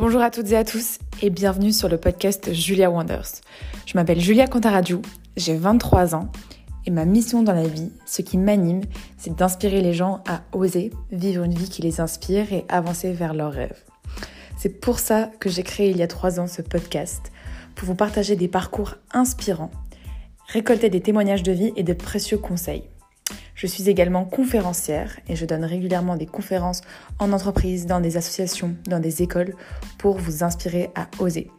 Bonjour à toutes et à tous et bienvenue sur le podcast Julia Wonders. Je m'appelle Julia Cantaradiou, j'ai 23 ans et ma mission dans la vie, ce qui m'anime, c'est d'inspirer les gens à oser vivre une vie qui les inspire et avancer vers leurs rêves. C'est pour ça que j'ai créé il y a 3 ans ce podcast, pour vous partager des parcours inspirants, récolter des témoignages de vie et de précieux conseils. Je suis également conférencière et je donne régulièrement des conférences en entreprise, dans des associations, dans des écoles pour vous inspirer à oser.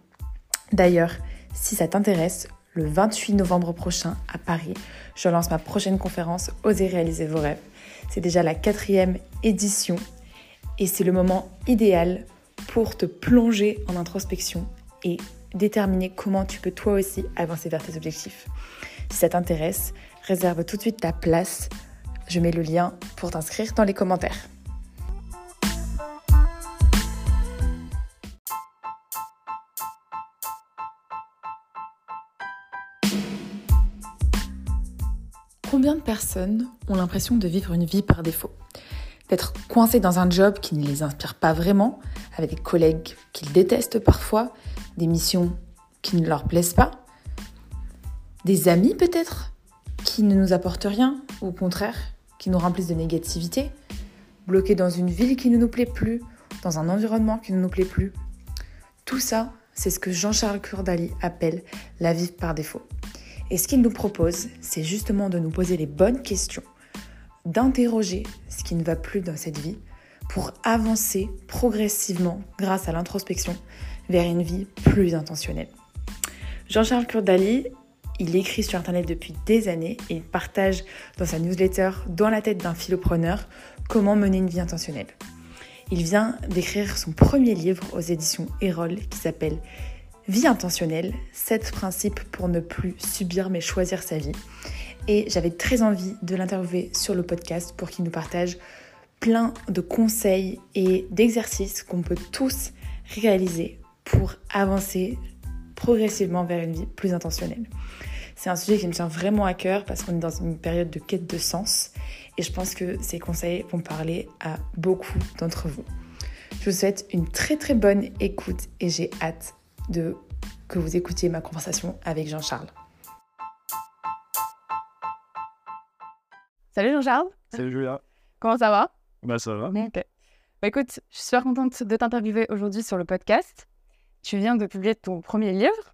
D'ailleurs, si ça t'intéresse, le 28 novembre prochain à Paris, je lance ma prochaine conférence Oser réaliser vos rêves. C'est déjà la quatrième édition et c'est le moment idéal pour te plonger en introspection et déterminer comment tu peux toi aussi avancer vers tes objectifs. Si ça t'intéresse, réserve tout de suite ta place je mets le lien pour t'inscrire dans les commentaires. Combien de personnes ont l'impression de vivre une vie par défaut? D'être coincées dans un job qui ne les inspire pas vraiment, avec des collègues qu'ils détestent parfois, des missions qui ne leur plaisent pas, des amis peut-être? Qui ne nous apportent rien, ou au contraire, qui nous remplissent de négativité, bloqués dans une ville qui ne nous plaît plus, dans un environnement qui ne nous plaît plus. Tout ça, c'est ce que Jean-Charles Curdali appelle la vie par défaut. Et ce qu'il nous propose, c'est justement de nous poser les bonnes questions, d'interroger ce qui ne va plus dans cette vie pour avancer progressivement grâce à l'introspection vers une vie plus intentionnelle. Jean-Charles Curdali il écrit sur Internet depuis des années et il partage dans sa newsletter Dans la tête d'un philopreneur comment mener une vie intentionnelle. Il vient d'écrire son premier livre aux éditions Erol qui s'appelle Vie intentionnelle, 7 principes pour ne plus subir mais choisir sa vie. Et j'avais très envie de l'interviewer sur le podcast pour qu'il nous partage plein de conseils et d'exercices qu'on peut tous réaliser pour avancer progressivement vers une vie plus intentionnelle. C'est un sujet qui me tient vraiment à cœur parce qu'on est dans une période de quête de sens et je pense que ces conseils vont parler à beaucoup d'entre vous. Je vous souhaite une très très bonne écoute et j'ai hâte de que vous écoutiez ma conversation avec Jean-Charles. Salut Jean-Charles. Salut Julia. Comment ça va? Bah ça va. Ok. Bah écoute, je suis super contente de t'interviewer aujourd'hui sur le podcast. Tu viens de publier ton premier livre.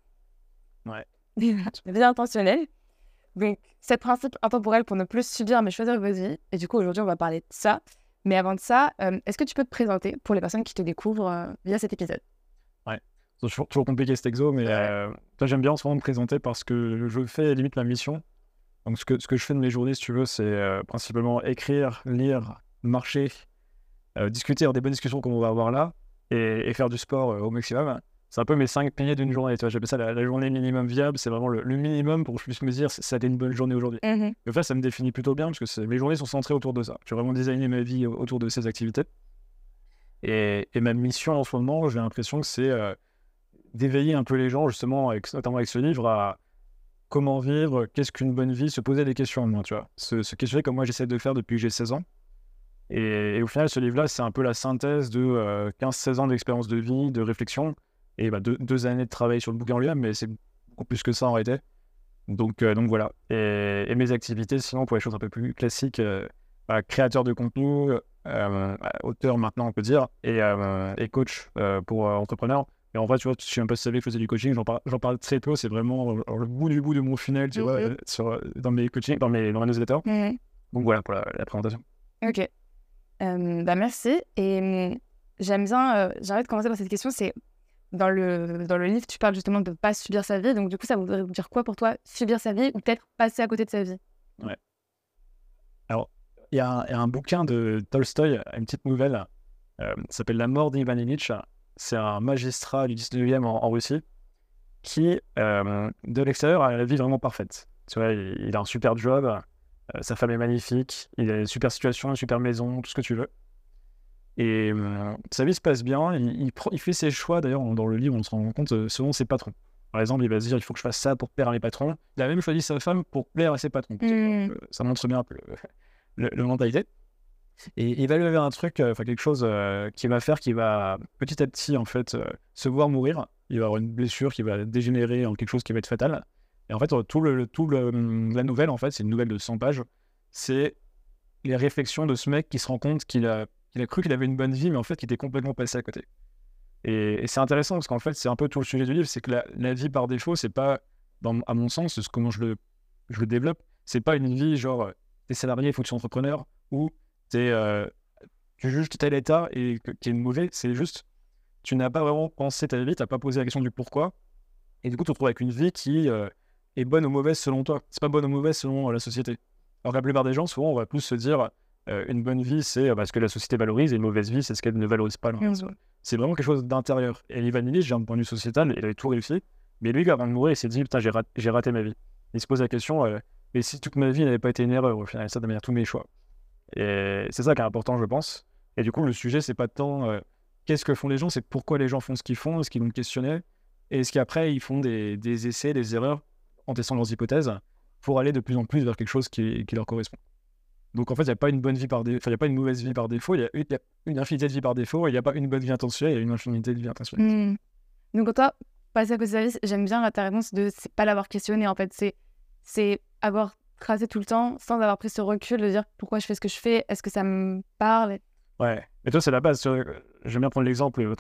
Ouais. vie intentionnelle. Donc, c'est principe intemporel pour ne plus subir mais choisir vos vies. Et du coup, aujourd'hui, on va parler de ça. Mais avant de ça, euh, est-ce que tu peux te présenter pour les personnes qui te découvrent euh, via cet épisode? Ouais, c'est toujours, toujours, compliqué cet exo, mais euh, toi, j'aime bien en ce moment me présenter parce que je fais limite ma mission. Donc, ce que, ce que je fais de mes journées, si tu veux, c'est principalement écrire, lire, marcher, discuter, avoir des bonnes discussions comme on va avoir là, et, et faire du sport au maximum c'est un peu mes cinq piliers d'une journée. J'appelle ça la, journée minimum viable. C'est vraiment le, minimum pour que je puisse me dire ça a été une bonne journée aujourd'hui. Mmh et en fait, ça me définit plutôt bien parce que mes journées sont centrées autour de ça. J'ai vraiment designé ma vie autour de ces activités. Et, ma mission en ce moment, j'ai l'impression que c'est euh, d'éveiller un peu les gens, justement, avec, notamment avec ce livre, à comment vivre, qu'est-ce qu'une bonne vie, se poser des questions en moi, tu vois. Se, se questionner comme moi j'essaie de faire depuis que j'ai 16 ans. Et, au final, ce livre-là, c'est un peu la synthèse de 15-16 euh, ans d'expérience de vie, de réflexion, et bah, deux, années de travail sur le bouquin en lui-même, mais c'est beaucoup plus que ça en réalité. Donc, euh, donc voilà. Et, mes activités, sinon, pour les choses un peu plus classiques, euh, bah, créateur de contenu, euh, auteur maintenant, on peut dire, et, et coach pour entrepreneurs. Et en vrai, tu vois, je suis un peu savais que je faisais du coaching, j'en parle, parle, très peu, c'est vraiment le bout du bout de mon funnel, tu vois, sur, dans mes coachings, dans mes, dans mes newsletters. Donc voilà pour la, présentation. Ok. bah merci. Et hum, j'aime bien, j'arrête de commencer par cette question, c'est dans le, dans le livre, tu parles justement de ne pas subir sa vie. Donc, du coup, ça voudrait dire quoi pour toi, subir sa vie ou peut-être passer à côté de sa vie? Ouais. Alors, il y, a un bouquin de Tolstoï, une petite nouvelle, euh, s'appelle La mort d'Ivan Illich. C'est un magistrat du 19e en, Russie qui, euh, de l'extérieur, a la vie vraiment parfaite. Tu vois, il, a un super job, euh, sa femme est magnifique, il a une super situation, une super maison, tout ce que tu veux. Et euh, sa vie se passe bien. Il, il, fait ses choix, d'ailleurs, dans le livre, on se rend compte, euh, selon ses patrons. Par exemple, il va se dire il faut que je fasse ça pour plaire à mes patrons. Il a même choisi sa femme pour plaire à ses patrons. Mmh. Euh, ça montre bien un peu le, mentalité. Et il va lui arriver un truc, enfin quelque chose qui va faire qu'il va petit à petit en fait se voir mourir. Il va avoir une blessure qui va dégénérer en quelque chose qui va être fatal. Et en fait, tout le, tout le, la nouvelle, en fait, c'est une nouvelle de 100 pages. C'est les réflexions de ce mec qui se rend compte qu'il a, qu'il a cru qu'il avait une bonne vie, mais en fait, qu'il était complètement passé à côté. Et, c'est intéressant parce qu'en fait, c'est un peu tout le sujet du livre, c'est que la, vie par défaut, c'est pas, à mon sens, c'est comment je le, je le développe, c'est pas une vie genre t'es salarié, il faut que tu sois entrepreneur, ou t'es, euh, tu juges tel état et qui est mauvais, c'est juste tu n'as pas vraiment pensé ta vie, tu n'as pas posé la question du pourquoi, et du coup tu te retrouves avec une vie qui euh, est bonne ou mauvaise selon toi. C'est pas bonne ou mauvaise selon euh, la société. Alors que la plupart des gens, souvent, on va plus se dire une bonne vie, c'est parce que la société valorise, et une mauvaise vie, c'est ce qu'elle ne valorise pas. C'est vraiment quelque chose d'intérieur. Et Ivan j'ai un point de vue sociétal, il avait tout réussi, mais lui, avant de mourir, il s'est dit Putain, j'ai raté ma vie. Il se pose la question mais si toute ma vie n'avait pas été une erreur, au final, ça de manière tous mes choix. Et c'est ça qui est important, je pense. Et du coup, le sujet, c'est pas tant euh, qu'est-ce que font les gens, c'est pourquoi les gens font ce qu'ils font, est-ce qu'ils vont questionner, et est-ce qu'après, ils font des, des, essais, des erreurs en testant leurs hypothèses pour aller de plus en plus vers quelque chose qui, qui leur correspond. Donc en fait, il n'y a pas une bonne vie par défaut, il a pas une mauvaise vie par défaut, il y, a une, infinité de vie par défaut, il n'y a pas une bonne vie intentionnelle, il y a une infinité de vie intentionnelle. Mmh. Donc toi, passer à côté service, j'aime bien ta réponse de c'est pas l'avoir questionné en fait, c'est c'est avoir tracé tout le temps sans avoir pris ce recul de dire pourquoi je fais ce que je fais, est-ce que ça me parle? Ouais, mais toi, c'est la base. J'aime bien prendre l'exemple,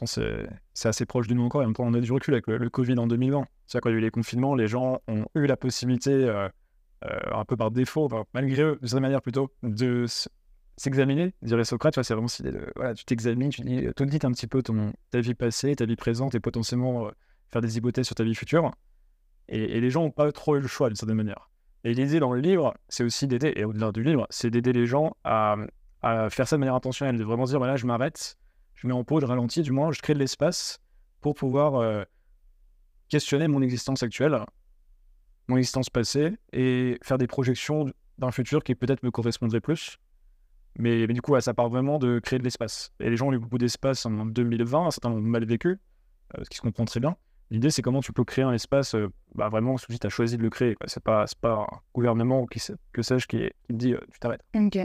c'est assez proche de nous encore, et en même temps, on a du recul avec le, Covid en 2020. C'est-à-dire, quand il y a eu les confinements, les gens ont eu la possibilité, euh, euh, un peu par défaut, malgré eux, de cette manière plutôt, de s'examiner, dirait Socrate, c'est vraiment de, voilà, tu t'examines, tu dis, dis un petit peu ton, ta vie passée, ta vie présente, et potentiellement euh, faire des hypothèses sur ta vie future. Et, les gens n'ont pas trop eu le choix, d'une certaine manière. Et l'idée dans le livre, c'est aussi d'aider, et au-delà du livre, c'est d'aider les gens à, faire ça de manière intentionnelle, de vraiment dire voilà, je m'arrête, je mets en pause, je ralentis, du moins, je crée de l'espace pour pouvoir euh, questionner mon existence actuelle, mon existence passée, et faire des projections d'un futur qui peut-être me correspondrait plus. Mais, du coup, ça part vraiment de créer de l'espace. Et les gens ont eu beaucoup d'espace en 2020, certains l'ont mal vécu, euh, ce qui se comprend très bien. L'idée, c'est comment tu peux créer un espace, euh, bah, vraiment, si tu as choisi de le créer. C'est pas, pas un gouvernement qui, que sais-je qui, qui, te dit euh, tu t'arrêtes. Ok.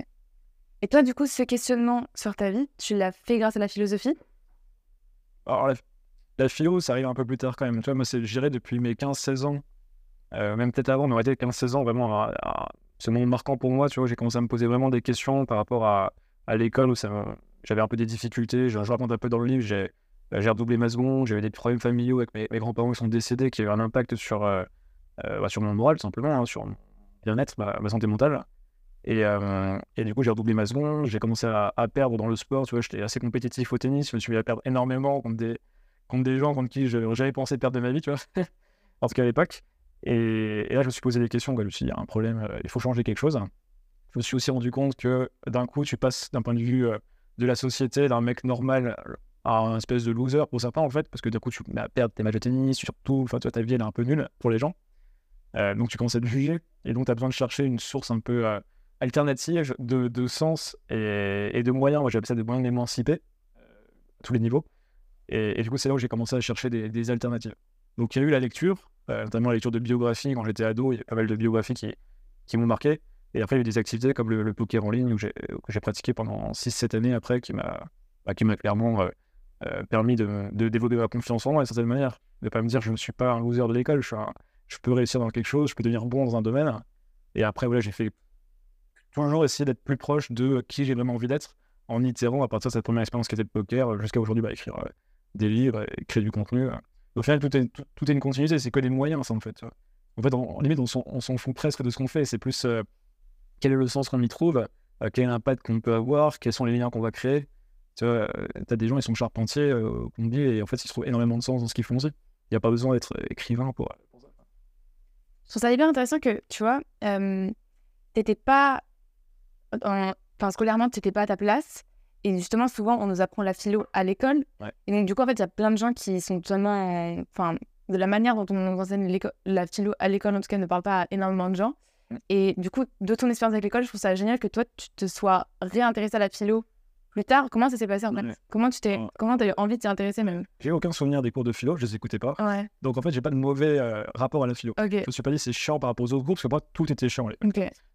Et toi, du coup, ce questionnement sur ta vie, tu l'as fait grâce à la philosophie? Alors, la, la, philo, ça arrive un peu plus tard quand même. Tu vois, moi, c'est géré depuis mes 15-16 ans, euh, même peut-être avant, mais on été 15-16 ans, vraiment, c'est moment marquant pour moi. Tu vois, j'ai commencé à me poser vraiment des questions par rapport à, à l'école où j'avais un peu des difficultés. Je, je raconte un peu dans le livre, j'ai bah, j'ai redoublé ma seconde, j'avais des problèmes familiaux avec mes, grands-parents qui sont décédés, qui avaient un impact sur, euh, euh, bah, sur mon moral, tout simplement, hein, sur mon bien-être, ma, santé mentale. Et, et, du coup, j'ai redoublé ma seconde, j'ai commencé à, perdre dans le sport, tu vois, j'étais assez compétitif au tennis, je me suis mis à perdre énormément contre des, contre des gens contre qui j'avais pensé perdre de ma vie, tu vois, en tout cas à l'époque. Et, là, je me suis posé des questions, je me suis dit, il y a un problème, il faut changer quelque chose. Je me suis aussi rendu compte que d'un coup, tu passes d'un point de vue de la société, d'un mec normal un espèce de loser pour certains en fait, parce que d'un coup tu vas perdre tes matchs de tennis, surtout, enfin toi ta vie elle est un peu nulle pour les gens. Euh, donc tu commences à te juger, et donc tu as besoin de chercher une source un peu euh, alternative de, sens et, de moyens, moi j'appelle ça des moyens d'émanciper, euh, à tous les niveaux. Et, du coup c'est là où j'ai commencé à chercher des, alternatives. Donc il y a eu la lecture, notamment la lecture de biographie, quand j'étais ado, il y a pas mal de biographies qui, qui m'ont marqué. Et après il y a eu des activités comme le, poker en ligne, que j'ai pratiqué pendant 6-7 années après, qui m'a bah, clairement euh, permis de, de, développer ma confiance en moi d'une certaine manière. De pas me dire je ne suis pas un loser de l'école, je, je peux réussir dans quelque chose, je peux devenir bon dans un domaine. Et après, voilà, j'ai fait toujours essayer d'être plus proche de qui j'ai vraiment envie d'être en itérant à partir de cette première expérience qui était le poker jusqu'à aujourd'hui, bah, écrire euh, des livres, créer du contenu. Au final, tout est, tout, est une continuité, c'est que des moyens, ça, en fait. En fait, limite, on s'en fout presque de ce qu'on fait. C'est plus euh, quel est le sens qu'on y trouve, quel est l'impact qu'on peut avoir, quels sont les liens qu'on va créer. Tu euh, as des gens, ils sont charpentiers, euh, et en fait, ils trouvent énormément de sens dans ce qu'ils font aussi. Il n'y a pas besoin d'être écrivain pour, pour, ça. Je trouve ça hyper intéressant que, tu vois, euh, t'étais pas. Enfin, scolairement, tu n'étais pas à ta place. Et justement, souvent, on nous apprend la philo à l'école. Et donc, du coup, en fait, il y a plein de gens qui sont totalement. Enfin, de la manière dont on nous enseigne la philo à l'école, en tout cas, ne parle pas à énormément de gens. Et du coup, de ton expérience avec l'école, je trouve ça génial que toi, tu te sois réintéressé à la philo plus tard, comment ça s'est passé en fait Ouais. Comment tu t'es, Ouais. comment t'as eu envie de t'y intéresser même? J'ai aucun souvenir des cours de philo, je les écoutais pas. Ouais. Donc en fait, j'ai pas de mauvais euh, rapport à la philo. Ok. Je me suis pas dit c'est chiant par rapport aux autres groupes, parce que moi, tout était chiant.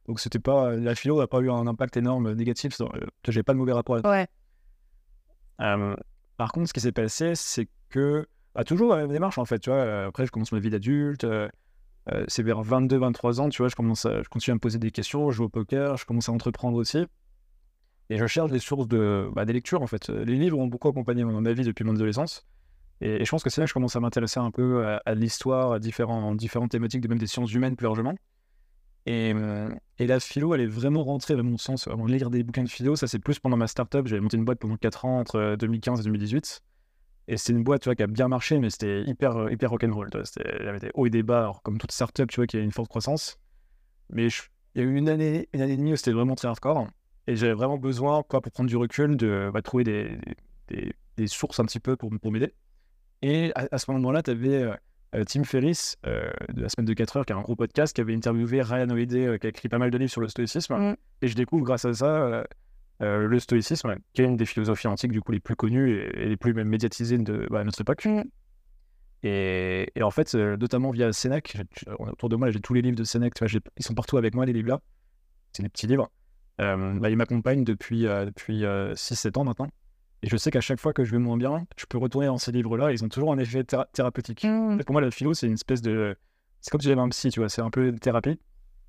Donc c'était pas la philo n'a pas eu un impact énorme négatif. dans- euh, j'ai pas de mauvais rapport. à Ouais. Euh, par contre, ce qui s'est passé, c'est que bah, toujours la même démarche en fait. Tu vois, euh, après, je commence ma vie d'adulte. euh, euh, c'est vers 22-23 ans, tu vois, je commence à, je continue à me poser des questions, je joue au poker, je commence à entreprendre aussi. Et je cherche des sources de, bah, des lectures en fait. Les livres ont beaucoup accompagné mon- ma vie depuis mon adolescence. Et, je pense que c'est là que je commence à m'intéresser un peu à, l'histoire, à différents, différentes thématiques, même des sciences humaines plus largement. Et, euh, et la philo, elle est vraiment rentrée, à mon sens, avant de lire des bouquins de philo, ça c'est plus pendant ma startup. J'avais monté une boîte pendant 4 ans, entre 2015 et 2018. Et c'est une boîte tu vois, qui a bien marché, mais c'était hyper, euh, hyper rock'n'roll. C'était- Il y avait des hauts et des bas, comme toute startup, tu vois, qui a une forte croissance. Mais il y a eu une année, une année et demie où c'était vraiment très hardcore. Et j'avais vraiment besoin, quoi, pour prendre du recul, de bah, trouver des, des, des sources un petit peu pour, pour m'aider. Et à, à ce moment-là, tu avais Tim Ferriss, euh, de la semaine de 4 heures, qui a un gros podcast, qui avait interviewé Ryan Holiday, euh, qui a écrit pas mal de livres sur le stoïcisme. Mm. Et je découvre grâce à ça euh, euh, le stoïcisme, qui est une des philosophies antiques du coup les plus connues et, et les plus même médiatisées de bah, notre époque. Mm. Et, et en fait, euh, notamment via Sénèque, autour de moi, j'ai tous les livres de Sénèque, ils sont partout avec moi, les livres-là. C'est des petits livres. Euh, bah, ils m'accompagnent depuis, euh, depuis 6-7 ans maintenant. Et je sais qu'à chaque fois que je vais moins bien, je peux retourner dans ces livres-là. Ils ont toujours un effet théra- thérapeutique. Mm. Pour moi, la philo, c'est une espèce de. C'est comme si j'avais un psy, tu vois, c'est un peu une thérapie.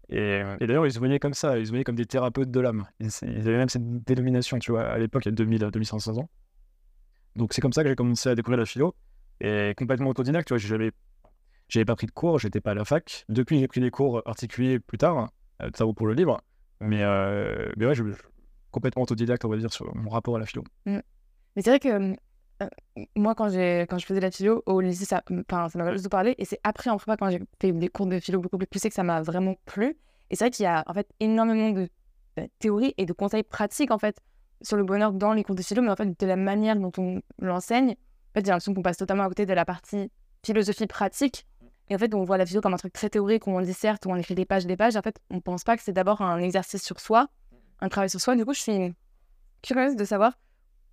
Et, et d'ailleurs, ils se voyaient comme ça, ils se voyaient comme des thérapeutes de l'âme. Ils, ils avaient même cette dénomination, tu vois, à l'époque, il y a 2000, 2500 ans. Donc c'est comme ça que j'ai commencé à découvrir la philo. Et complètement autodidacte, tu vois, j'avais, j'avais pas pris de cours, j'étais pas à la fac. Depuis, j'ai pris des cours particuliers plus tard, euh, ça vaut pour le livre. Mais, euh, mais ouais, je, je- complètement autodidacte, on va dire, sur mon rapport à la philo. Mais c'est vrai que euh, moi, quand, quand je faisais la philo au lycée, ça, enfin, ça m'a juste parlé. Et c'est après, en prépa, quand j'ai fait des cours de philo beaucoup plus poussés, que ça m'a vraiment plu. Et c'est vrai qu'il y a en fait énormément de, de théories et de conseils pratiques en fait sur le bonheur dans les cours de philo, mais en fait de la manière dont on l'enseigne. En fait, j'ai l'impression qu'on passe totalement à côté de la partie philosophie pratique. Et en fait, on voit la philo comme un truc très théorique où on disserte, où on écrit des pages, des pages. En fait, on pense pas que c'est d'abord un exercice sur soi, un travail sur soi. Du coup, je suis curieuse de savoir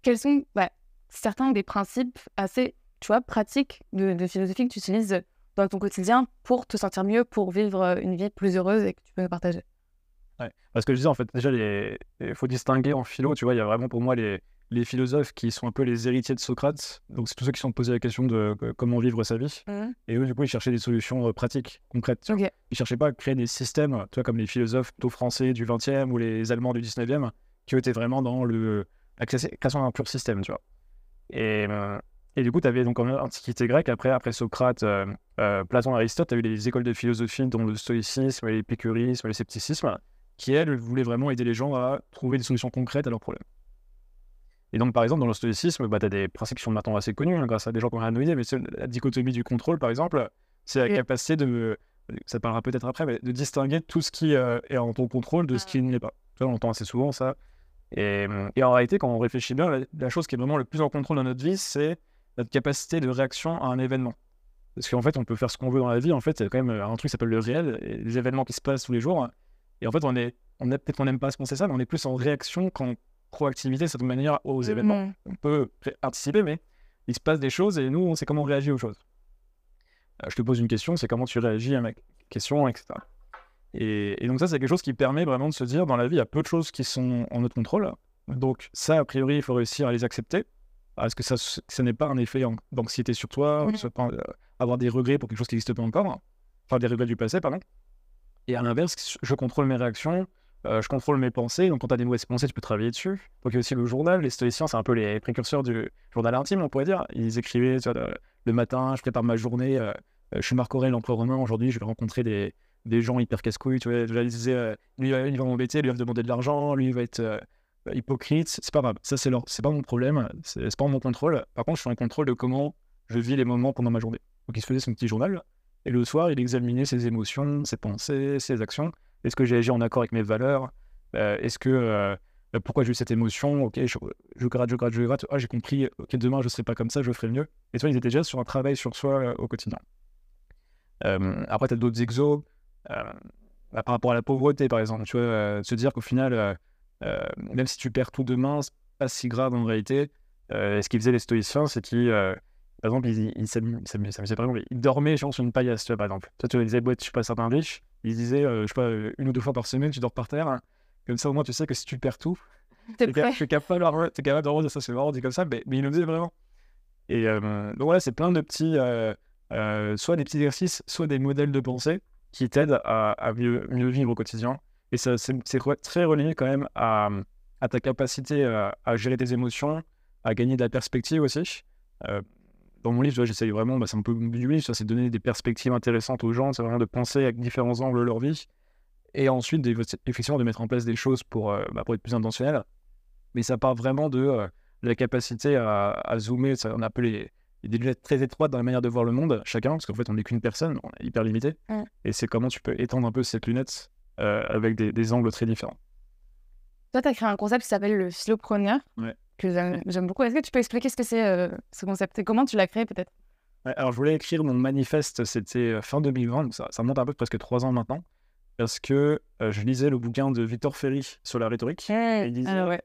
quels sont bah, certains des principes assez, tu vois, pratiques de, philosophie que tu utilises dans ton quotidien pour te sentir mieux, pour vivre euh, une vie plus heureuse et que tu peux partager. Parce que je disais, en fait, déjà, il faut distinguer en philo, tu vois, il y a vraiment pour moi les, les philosophes qui sont un peu les héritiers de Socrate. Donc, c'est tous ceux qui se sont posés la question de euh, comment vivre sa vie. Et eux, du coup, ils cherchaient des solutions euh, pratiques, concrètes. tu vois. Ok. Ils cherchaient pas à créer des systèmes, tu vois, comme les philosophes plutôt français du 20e ou les Allemands du 19e, qui étaient vraiment dans le, la création création d'un pur système, tu vois. Et, euh, et du coup, tu avais donc en Antiquité grecque, après, après Socrate, euh, euh, Platon, Aristote, tu as eu les écoles de philosophie, dont le stoïcisme, l'épicurisme, le scepticisme, qui, elles, voulaient vraiment aider les gens à trouver des solutions concrètes à leurs problèmes. Et donc, par exemple, dans le stoïcisme, bah, tu as des principes qui sont maintenant assez connus, hein, grâce à des gens qui ont rien mais la dichotomie du contrôle, par exemple, c'est la Oui. capacité de, ça parlera peut-être après, mais de distinguer tout ce qui euh, est en ton contrôle de ce qui ne l'est pas. Tu vois, on entend assez souvent ça. Et, et en réalité, quand on réfléchit bien, la, la chose qui est vraiment le plus en contrôle dans notre vie, c'est notre capacité de réaction à un événement. Parce qu'en fait, on peut faire ce qu'on veut dans la vie. En fait, c'est quand même euh, un truc qui s'appelle le réel, et les événements qui se passent tous les jours. Et en fait, on est, on peut-être qu'on n'aime pas se penser ça, mais on est plus en réaction qu'en proactivité, de cette manière, aux événements. On peut anticiper, mais il se passe des choses et nous, on sait comment on réagit aux choses. Euh, je te pose une question, c'est comment tu réagis à ma question, etc. Et, et donc ça, c'est quelque chose qui permet vraiment de se dire, dans la vie, il y a peu de choses qui sont en notre contrôle. Donc ça, a priori, il faut réussir à les accepter. Parce que ça, ce n'est pas un effet d'anxiété sur toi, pas, euh, avoir des regrets pour quelque chose qui n'existe pas encore. Enfin, des regrets du passé, pardon. Et à l'inverse, je contrôle mes réactions, euh, je contrôle mes pensées. Donc quand tu as des mauvaises pensées, tu peux travailler dessus. Donc il y a aussi le journal. Les stoïciens, c'est un peu les précurseurs du journal intime, on pourrait dire. Ils écrivaient le, matin, je prépare ma journée, euh, euh, je suis Marc Aurèle, l'empereur romain. Aujourd'hui, je vais rencontrer des, des gens hyper casse-couilles. Tu vois, ils disaient, lui, il va m'embêter, lui, va me demander de l'argent, lui, il va être hypocrite. C'est pas grave. Ça, c'est leur... c'est pas mon problème. C'est c'est pas mon contrôle. Par contre, je suis en contrôle de comment je vis les moments pendant ma journée. Donc il se faisait son petit journal. Et le soir, il examinait ses émotions, ses pensées, ses actions. Est-ce que j'ai agi en accord avec mes valeurs? Euh, Est-ce que. euh, pourquoi j'ai eu cette émotion? Ok, je, gratte, je gratte, je gratte. Ah, j'ai compris. Ok, demain, je ne serai pas comme ça, je ferai mieux. Et toi, ils étaient déjà sur un travail sur soi euh, au quotidien. Après, tu as d'autres exos. par rapport à la pauvreté, par exemple. Tu vois, se dire qu'au final, même si tu perds tout demain, pas si grave en réalité. Ce qu'ils faisaient les stoïciens, c'est qu'ils, par exemple, ils, ils, exemple, ils dormaient sur une paillasse, tu vois, par exemple. Toi, tu disais, ouais, je sais pas, certains riches, ils disaient, euh, je sais pas, une ou deux fois par semaine, tu dors par terre. Hein. Comme ça, au moins, tu sais que si tu perds tout, tu es capable, es capable de rendre ça, c'est marrant, dit comme ça, mais, mais ils le faisaient vraiment. Et donc voilà, c'est plein de petits, soit des petits exercices, soit des modèles de pensée qui t'aident à, mieux, mieux, vivre au quotidien. Et ça, c'est, très relié quand même à, à ta capacité à gérer tes émotions, à gagner de la perspective aussi. Euh, dans mon livre, j'essaye vraiment, bah, c'est un peu du livre, c'est de donner des perspectives intéressantes aux gens, c'est vraiment de penser avec différents angles leur vie, et ensuite, effectivement, de mettre en place des choses pour, euh, bah, pour être plus intentionnel. Mais ça part vraiment de euh, la capacité à, zoomer, ça, on appelle les, des lunettes très étroites dans la manière de voir le monde, chacun, parce qu'en fait, on n'est qu'une personne, on est hyper limité, et c'est comment tu peux étendre un peu cette lunette avec des, des, angles très différents. Toi, tu as créé un concept qui s'appelle le philopreneur. Ouais que j'aime beaucoup. Est-ce que tu peux expliquer ce que c'est euh, ce concept et comment tu l'as créé peut-être? Alors je voulais écrire mon manifeste, c'était euh, fin 2020, donc ça, ça monte un peu presque trois ans maintenant, parce que euh, je lisais le bouquin de Victor Ferry sur la rhétorique. et il disait, ouais.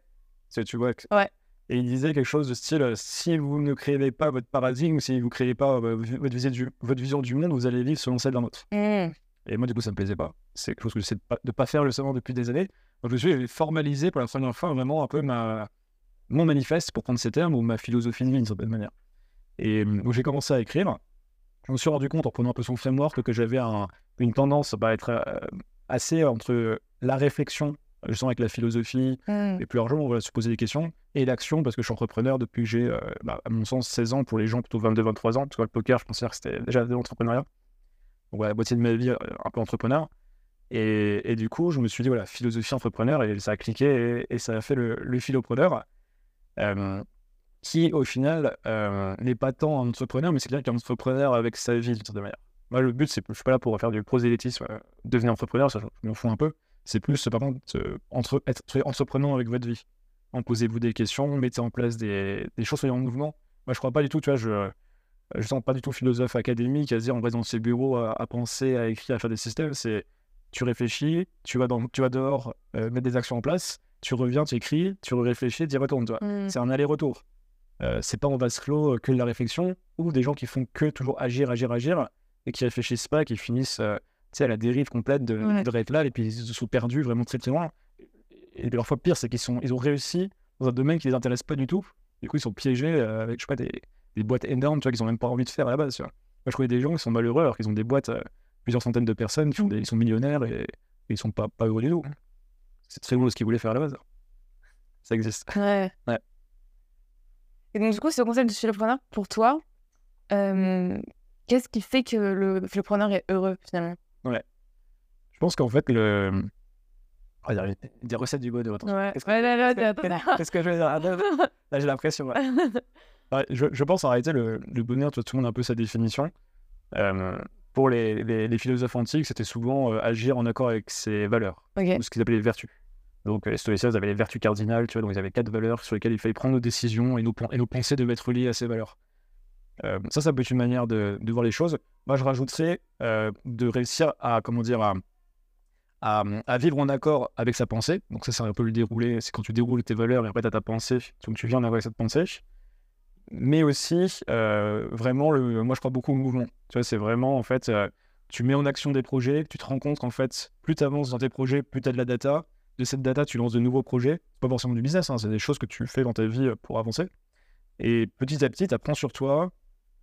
Tu vois, ouais. Et il disait quelque chose de style si vous ne créez pas votre paradigme, si vous ne créez pas votre, vision du, votre vision du monde, vous allez vivre selon celle d'un autre. Mmh. Et moi, du coup, ça me plaisait pas. C'est quelque chose que j'essaie de ne pas, faire le savant depuis des années. Donc, je me suis formalisé pour la première fois vraiment un peu ma, mon manifeste, pour prendre ces termes, ou ma philosophie de vie d'une certaine manière. Et euh, donc j'ai commencé à écrire. Je me suis rendu compte en prenant un peu son framework que j'avais une tendance à être euh, assez entre la réflexion, je sens avec la philosophie, mmh. et plus largement, on va se poser des questions, et l'action, parce que je suis entrepreneur depuis que j'ai, euh, bah, à mon sens, 16 ans, pour les gens plutôt 22-23 ans, parce que le poker, je considère que c'était déjà de l'entrepreneuriat. Donc voilà, la moitié de ma vie, un peu entrepreneur. Et, du coup, je me suis dit, voilà, philosophie entrepreneur, et ça a cliqué, et, ça a fait le, le philopreneur. Euh, qui au final euh, n'est pas tant un entrepreneur, mais c'est bien qu'un entrepreneur avec sa vie d'une certaine manière. Moi, le but, c'est je suis pas là pour faire du prosélytisme, euh, devenir entrepreneur, ça je m'en fous un peu. C'est plus, par contre, entre, être entrepreneur avec votre vie. En posez-vous des questions, mettez en place des, des choses, soyez en mouvement. Moi, je crois pas du tout, tu vois, je je sens pas du tout philosophe académique à dire on reste dans ses bureaux à, penser, à écrire, à faire des systèmes. C'est tu réfléchis, tu vas, dans, tu vas dehors mettre des actions en place, tu reviens, tu écris, tu réfléchis, tu retournes, toi. Mmh. C'est un aller-retour. Euh, c'est pas en vase clos que de la réflexion, ou des gens qui font que toujours agir, agir, agir, et qui réfléchissent pas, qui finissent euh, à la dérive complète de, de là, et puis ils se sont perdus vraiment très très loin. Et parfois, pire, c'est qu'ils sont, ils ont réussi dans un domaine qui les intéresse pas du tout. Du coup, ils sont piégés euh, avec, je sais pas, des, des, boîtes énormes, tu vois, qu'ils ont même pas envie de faire à la base. Tu vois. Moi, je connais des gens qui sont malheureux alors qu'ils ont des boîtes, plusieurs centaines de personnes, qui ils sont millionnaires et, et, ils sont pas, pas heureux du tout. C'est très loin ce qu'ils voulaient faire à la base. Ça existe. Ouais. ouais. Et donc, du coup, ce concept de philopreneur, pour toi, euh, qu'est-ce qui fait que le philopreneur est heureux, finalement? Ouais. Je pense qu'en fait, le. Oh, a des recettes du bonheur. Ouais. Qu'est-ce que, ouais, Qu'est-ce que je vais dire? Là, j'ai l'impression. Ouais. je, je, pense en réalité, le, le bonheur, tout le monde a un peu sa définition. Euh, pour les, les, les, philosophes antiques, c'était souvent euh, agir en accord avec ses valeurs, okay. ou ce qu'ils appelaient les vertus. Donc les stoïciens avaient les vertus cardinales, tu vois, donc ils avaient quatre valeurs sur lesquelles il fallait prendre nos décisions et nos, et nos pensées devaient être liées à ces valeurs. Euh, ça, ça peut être une manière de, voir les choses. Moi, je rajouterais euh, de réussir à, comment dire, à, vivre en accord avec sa pensée. Donc ça, c'est un peu le déroulé. C'est quand tu déroules tes valeurs et après, tu as ta pensée. Donc tu viens en accord avec cette pensée. Mais aussi, euh, vraiment, le, moi, je crois beaucoup au mouvement. Tu vois, c'est vraiment, en fait, tu mets en action des projets, tu te rends compte qu'en fait, plus tu avances dans tes projets, plus tu as de la data, de cette data, tu lances de nouveaux projets. pas forcément du business, hein, c'est des choses que tu fais dans ta vie euh, pour avancer. Et petit à petit, tu apprends sur toi.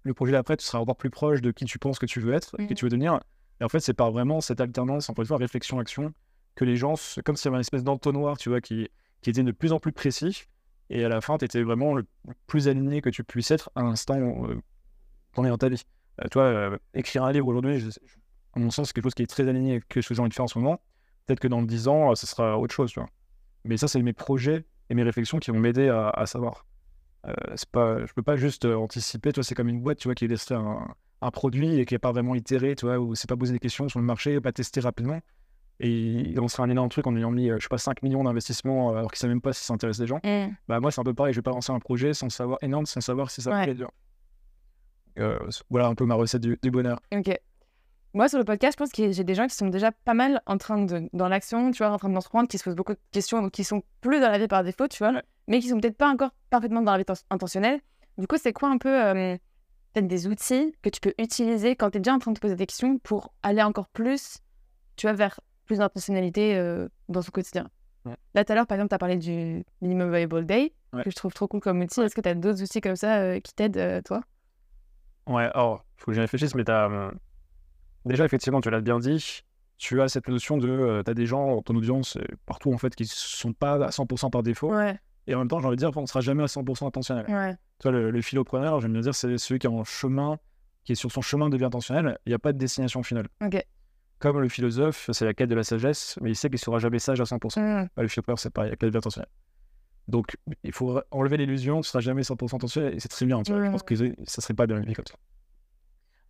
Le projet d'après, tu seras encore plus proche de qui tu penses que tu veux être, qui tu veux devenir. Et en fait, c'est par vraiment cette alternance, encore une fois, réflexion-action, que les gens, comme s'il y avait une espèce d'entonnoir, tu vois, qui, qui était de plus en plus précis. Et à la fin, tu étais vraiment le plus aligné que tu puisses être à l'instant euh, dans ta vie. Euh, toi, écrire un livre aujourd'hui, à mon sens, c'est quelque chose qui est très aligné avec ce que j'ai envie de faire en ce moment. Peut-être que dans 10 ans, ce sera autre chose, tu vois. Mais ça, c'est mes projets et mes réflexions qui vont m'aider à, savoir. Euh, c'est pas, je peux pas juste euh, anticiper, toi, c'est comme une boîte, tu vois, qui laisserait un, un produit et qui n'est pas vraiment itéré, tu vois, ou c'est pas poser des questions sur le marché, pas tester rapidement. Et on serait un énorme truc en ayant mis, euh, je sais pas, 5 millions d'investissements alors qu'ils ne savent même pas si ça intéresse les gens. Mm. Bah, moi, c'est un peu pareil, je vais pas lancer un projet sans savoir, énorme, sans savoir si ça ouais. plaît. Euh, voilà un peu ma recette du, du bonheur. Ok. Moi, sur le podcast, je pense que j'ai des gens qui sont déjà pas mal en train de, dans l'action, tu vois, en train de se rendre, qui se posent beaucoup de questions, donc qui sont plus dans la vie par défaut, tu vois, mais qui sont peut-être pas encore parfaitement dans la vie intentionnelle. Du coup, c'est quoi un peu euh, peut-être des outils que tu peux utiliser quand tu es déjà en train de te poser des questions pour aller encore plus, tu vois, vers plus d'intentionnalité euh, dans son quotidien? Là, tout à l'heure, par exemple, tu as parlé du Minimum Viable Day, que je trouve trop cool comme outil. Est-ce que tu as d'autres outils comme ça euh, qui t'aident, toi? Ouais, alors, il faut que j'y réfléchisse, mais tu as déjà, effectivement, tu l'as bien dit, tu as cette notion de. Euh, tu as des gens dans ton audience, partout en fait, qui ne sont pas à 100% par défaut. Et en même temps, j'ai envie de dire, on ne sera jamais à 100% intentionnel. Tu vois, le, le philopreneur, j'aime bien dire, c'est celui qui est en chemin, qui est sur son chemin de vie intentionnel. Il n'y a pas de destination finale. Comme le philosophe, c'est la quête de la sagesse, mais il sait qu'il ne sera jamais sage à 100%. Mm. Bah, le philopreneur, c'est pareil, la quête de vie intentionnelle. Donc, il faut enlever l'illusion, tu ne seras jamais 100% intentionnel, et c'est très bien. Tu vois. Je pense que ça ne serait pas bien vu comme ça.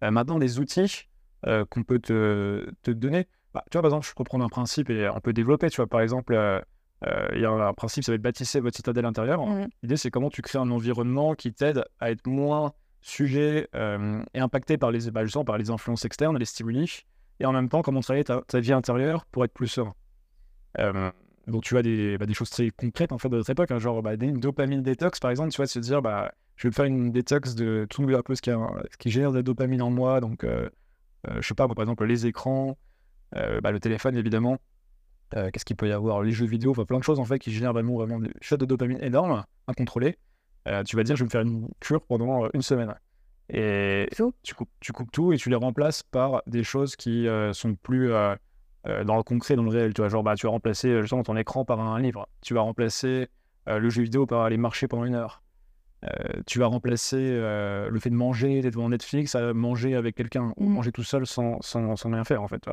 Euh, maintenant, les outils, euh, qu'on peut te, te donner. Bah, tu vois, par exemple, je peux prendre un principe et on peut développer. Tu vois, par exemple, euh, euh, il y a un principe, ça va être bâtisser votre citadelle intérieure. Mmh. L'idée, c'est comment tu crées un environnement qui t'aide à être moins sujet et impacté par les, bah, par les influences externes, les stimuli, et en même temps, comment travailler ta, ta vie intérieure pour être plus serein. donc, tu as des, bah, des, choses très concrètes en fait de notre époque, hein, genre bah, une dopamine détox, par exemple, tu vois, se dire, bah, je vais faire une détox de tout peu ce qui, ce qui génère de la dopamine en moi, donc euh, je sais pas, par exemple, les écrans, euh, bah, le téléphone, évidemment. Euh, qu'est-ce qu'il peut y avoir? Les jeux vidéo, enfin plein de choses en fait qui génèrent vraiment, vraiment des shots de dopamine énormes, incontrôlés. tu vas dire, je vais me faire une cure pendant une semaine. Et tu coupes, tu coupes tout et tu les remplaces par des choses qui sont plus dans le concret, dans le réel. Tu vois, genre, bah, tu vas remplacer justement ton écran par un livre. Tu vas remplacer le jeu vidéo par aller marcher pendant une heure. Euh, tu vas remplacer euh, le fait de manger, d'être devant Netflix, à manger avec quelqu'un, ou mm. manger tout seul sans, sans, sans, rien faire, en fait.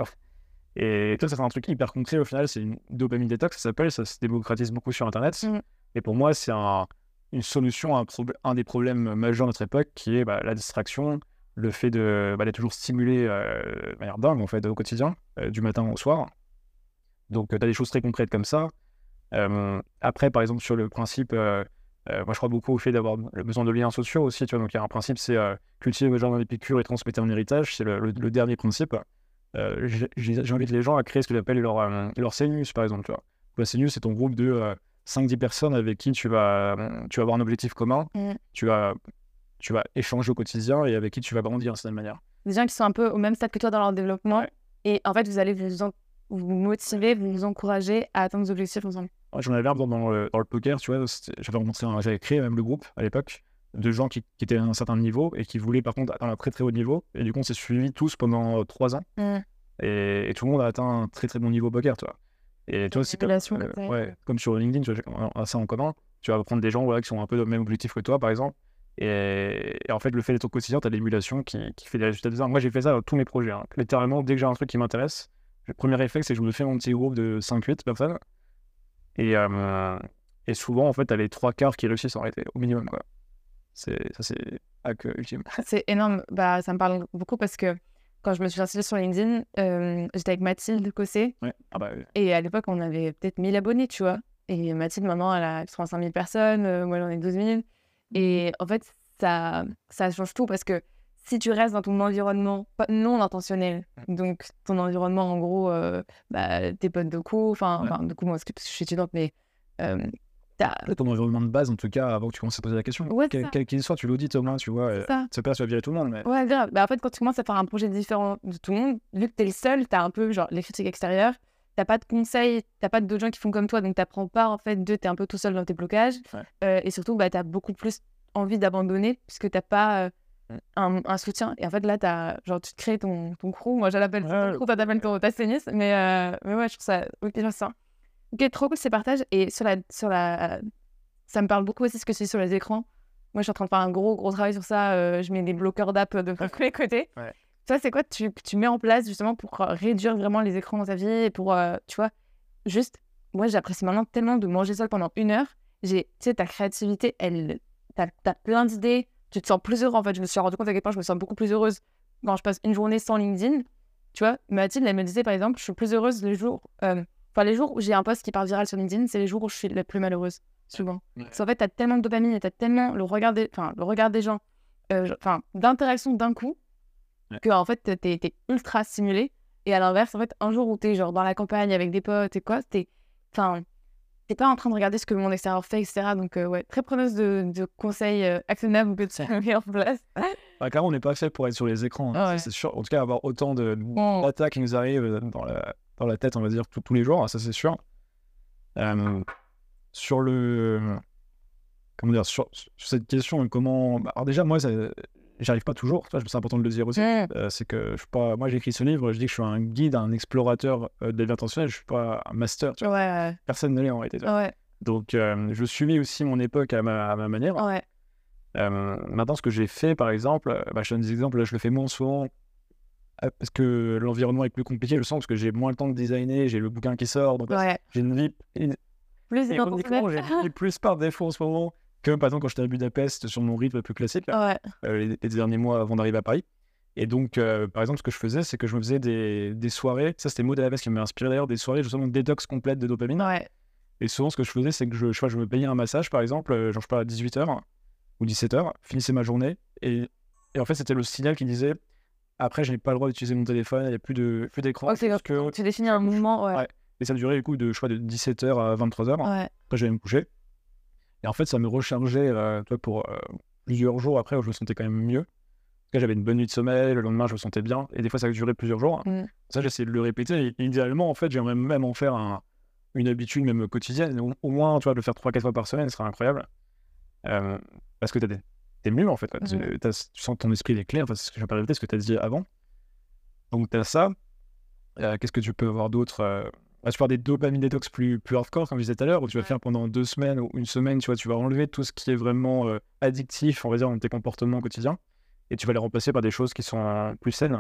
Et toi, ça, c'est un truc hyper concret au final, c'est une dopamine détox, ça s'appelle, ça se démocratise beaucoup sur Internet. Mm. Et pour moi, c'est un, une solution à un, un, des problèmes majeurs de notre époque, qui est bah, la distraction, le fait de, bah, d'être toujours stimulé euh, de manière dingue, en fait, au quotidien, du matin au soir. Donc, tu as des choses très concrètes comme ça. après, par exemple, sur le principe euh, moi, je crois beaucoup au fait d'avoir le besoin de liens sociaux aussi. Tu vois, donc, il y a un principe, c'est euh, cultiver le jardin d'épicure et transmettre un héritage. C'est le, dernier principe. Euh, j'invite les gens à créer ce que j'appelle leur, leur CNUS, par exemple. Tu vois. La CNUS, c'est ton groupe de 5-10 personnes avec qui tu vas, tu vas avoir un objectif commun. Mmh. Tu, vas, tu vas échanger au quotidien et avec qui tu vas grandir d'une certaine manière. Des gens qui sont un peu au même stade que toi dans leur développement. Et en fait, vous allez vous, vous motiver, vous encourager à atteindre vos objectifs ensemble. J'en avais un dans le, dans le poker, tu vois, j'avais créé même le groupe à l'époque de gens qui, qui, étaient à un certain niveau et qui voulaient par contre atteindre un très très haut niveau. Et du coup, on s'est suivis tous pendant euh, trois ans. Mmh. Et, tout le monde a atteint un très très bon niveau poker, tu vois. Et c'est comme, euh, ouais, comme sur LinkedIn, tu vois, on a ça en commun. Tu vas prendre des gens voilà, qui sont un peu dans le même objectif que toi, par exemple. Et, en fait, le fait d'être au quotidien, tu as l'émulation qui, qui, fait des résultats bizarres. Moi, j'ai fait ça dans tous mes projets. Hein. Littéralement, dès que j'ai un truc qui m'intéresse, le premier réflexe, c'est que je me fais mon petit groupe de 5-8 personnes et, euh, et souvent, en fait, t'as les trois quarts qui réussissent en réalité, au minimum. Quoi. C'est, ça, c'est hack ultime. C'est énorme. Bah, ça me parle beaucoup parce que quand je me suis lancée sur LinkedIn, euh, j'étais avec Mathilde Cossé. Ouais. Ah bah, Et à l'époque, on avait peut-être 1000 abonnés, tu vois. Et Mathilde, maintenant, elle a 35 000 personnes. Euh, moi, j'en ai 12 000. Et en fait, ça, ça change tout parce que si tu restes dans ton environnement non intentionnel, mmh. donc ton environnement en gros, euh, bah, tes potes de cours, enfin, de coup, moi, parce que je suis étudiante, mais. Euh, ton environnement de base, en tout cas, avant que tu commences à poser la question. quel qu'il soit, tu l'audites au moins, tu vois. Ça. Tu vas virer tout le monde. Mais... Ouais, grave. Bah, en fait, quand tu commences à faire un projet différent de tout le monde, vu que tu es le seul, tu as un peu genre les critiques extérieures, t'as pas de conseils, t'as pas d'autres gens qui font comme toi, donc t'apprends pas en fait de, t'es un peu tout seul dans tes blocages. Euh, et surtout, bah, t'as beaucoup plus envie d'abandonner puisque t'as pas Un, soutien. Et en fait, là, as, genre, tu te crées ton, ton crew. Moi, je l'appelle ton crew, toi, t'appelles ton, scéniste. Mais, euh, mais ouais, je trouve ça ok, ça. Ok, trop cool ces partages. Et sur la, sur la, ça me parle beaucoup aussi ce que tu dis sur les écrans. Moi, je suis en train de faire un gros, gros travail sur ça. Euh, je mets des bloqueurs d'app de tous les côtés. Ouais. Ça, c'est quoi tu, tu mets en place justement pour euh, réduire vraiment les écrans dans ta vie et pour, tu vois, juste, moi, j'apprécie maintenant tellement de manger seul pendant une heure. J'ai, tu sais, ta créativité, elle, t'as as plein d'idées tu te sens plus heureux. En fait, je me suis rendu compte à quel point je me sens beaucoup plus heureuse quand je passe une journée sans LinkedIn. Tu vois, Mathilde, elle me disait par exemple, je suis plus heureuse les jours, euh, enfin les jours où j'ai un post qui part viral sur LinkedIn, c'est les jours où je suis la plus malheureuse, souvent. Parce qu'en fait, t'as tellement de dopamine et t'as tellement le regard des, enfin, le regard des gens, euh, enfin, d'interaction d'un coup, que en fait, t'es es ultra stimulé. Et à l'inverse, en fait, un jour où t'es genre dans la campagne avec des potes et quoi, t'es. Enfin, t'es pas en train de regarder ce que le monde extérieur fait, etc. Donc, euh, ouais, très preneuse de, de conseils euh, actionnables que tu mis en place. Bah, clairement, on n'est pas fait pour être sur les écrans. hein. Ah ouais. C'est sûr. En tout cas, avoir autant de Bon. d'attaques qui nous arrivent euh, dans la, dans la tête, on va dire, tous- tous les jours, ça c'est sûr. Euh, sur le. Comment dire Sur, sur cette question, comment. bah, alors, déjà, moi, ça- j'arrive pas toujours. Vois, C'est important de le dire aussi. Mm. Euh, c'est que je suis pas. Moi, j'ai écrit ce livre, je dis que je suis un guide, un explorateur euh, de intentionnelle, je suis pas un master. Tu vois. Ouais, Personne ne l'est en réalité. tu vois. ouais, Donc, euh, je suivais aussi mon époque à ma, à ma manière. ouais. Euh, maintenant, ce que j'ai fait, par exemple, euh, bah, je donne des exemples, là, je le fais moins souvent euh, parce que l'environnement est plus compliqué, je le sens, parce que j'ai moins le temps de designer, j'ai le bouquin qui sort, donc j'ai une vie. Plus j'ai plus par défaut en ce moment que, par exemple, quand j'étais à Budapest sur mon rythme plus classique, là, Ouais, euh, les, les derniers mois avant d'arriver à Paris. Et donc, euh, par exemple, ce que je faisais, c'est que je me faisais des, des soirées, ça c'était Maud Alavès qui m'a inspiré d'ailleurs, des soirées justement détox complète de dopamine. ouais. Et souvent, ce que je faisais, c'est que je, je, sais pas, je me payais un massage, par exemple, euh, genre je pas, à 18h ou 17h, finissais ma journée. Et, et en fait, c'était le signal qui disait après, je n'ai pas le droit d'utiliser mon téléphone, il n'y a plus de plus d'écran. Oh, que- Tu définis un mouvement, ouais. Ouais. Et ça durait du coup de, je crois, de 17h à 23h. Ouais, Après, j'allais me coucher. Et en fait, ça me rechargeait euh, toi, pour euh, plusieurs jours après où je me sentais quand même mieux. J'avais une bonne nuit de sommeil, le lendemain, je me sentais bien. Et des fois, ça a duré plusieurs jours. Mm. Ça, j'essaie de le répéter. Et idéalement, en fait, j'aimerais même en faire un- une habitude, même quotidienne. Au, au moins, tu vois, de le faire 3-4 fois par semaine, ce serait incroyable. Euh, parce que des- t'es mieux, en fait. Tu- Mm. tu sens ton esprit il est clair. Enfin, c'est ce que j'ai pas répété, ce que tu as dit avant. Donc, tu as ça. Euh, Qu'est-ce que tu peux avoir d'autre bah, Tu peux avoir des dopamine détox plus, plus hardcore, comme je disais tout à l'heure, où tu vas faire pendant deux semaines ou une semaine, tu vois, tu vas enlever tout ce qui est vraiment euh, addictif, on va dire, dans tes comportements quotidiens, et tu vas les remplacer par des choses qui sont euh, plus saines.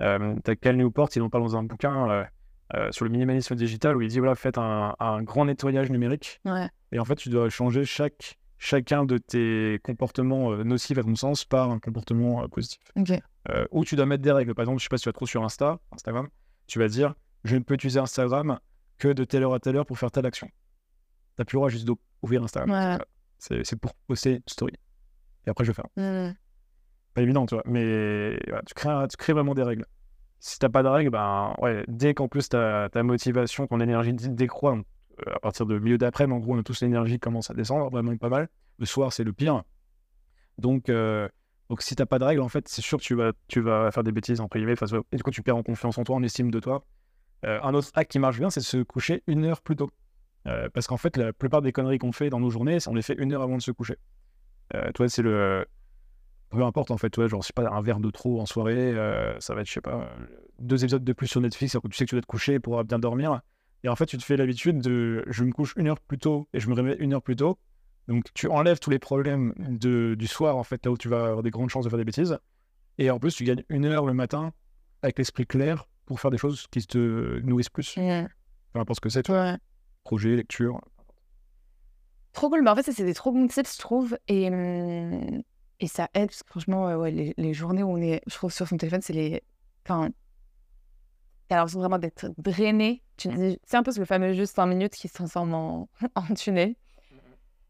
Euh, T'as Cal Newport, il en parle dans un bouquin euh, sur le minimalisme digital, où il dit, voilà, faites un, un grand nettoyage numérique, ouais. et en fait, tu dois changer chaque, chacun de tes comportements nocifs, à ton sens, par un comportement positif. Ok. Euh, ou tu dois mettre des règles. Par exemple, je sais pas si tu vas trop sur Insta, Instagram, tu vas dire je ne peux utiliser Instagram que de telle heure à telle heure pour faire telle action. T'as plus le droit juste d'ouvrir Instagram. Ouais. C'est pour poster une story. Et après, je vais faire. Pas évident, tu vois. Mais tu, crées, tu crées vraiment des règles. Si t'as pas de règles, ben ouais, dès qu'en plus ta, ta motivation, ton énergie dé- décroît, donc, euh, à partir de milieu d'après, en gros, on a tous l'énergie qui commence à descendre, vraiment pas mal. Le soir, c'est le pire. Donc, euh, donc si t'as pas de règles, en fait, c'est sûr que tu vas, tu vas faire des bêtises en privé. Et du coup, tu perds en confiance en toi, en estime de toi. Euh, un autre hack qui marche bien, c'est de se coucher une heure plus tôt. Euh, parce qu'en fait, la plupart des conneries qu'on fait dans nos journées, on les fait une heure avant de se coucher. Euh, toi, c'est le. Peu importe, en fait, toi, genre, sais pas, un verre de trop en soirée, euh, ça va être, je sais pas, deux épisodes de plus sur Netflix, alors que tu sais que tu dois te coucher pour bien dormir. Et en fait, tu te fais l'habitude de. Je me couche une heure plus tôt et je me réveille une heure plus tôt. Donc, tu enlèves tous les problèmes du soir, en fait, là où tu vas avoir des grandes chances de faire des bêtises. Et en plus, tu gagnes une heure le matin avec l'esprit clair pour faire des choses qui te nourrissent plus. Mm. Peu importe ce que c'est. Ouais. Projet, lecture. Trop cool. Bah, en fait, ça, c'est des trop bons tips, je trouve. Et, hum, et ça aide, parce que franchement, euh, ouais, les, les journées où on est, je trouve, sur son téléphone, c'est les. Enfin. T'as l'impression vraiment d'être drainé. Tu C'est un peu le fameux juste 5 minutes qui se transforme en, en tunnel.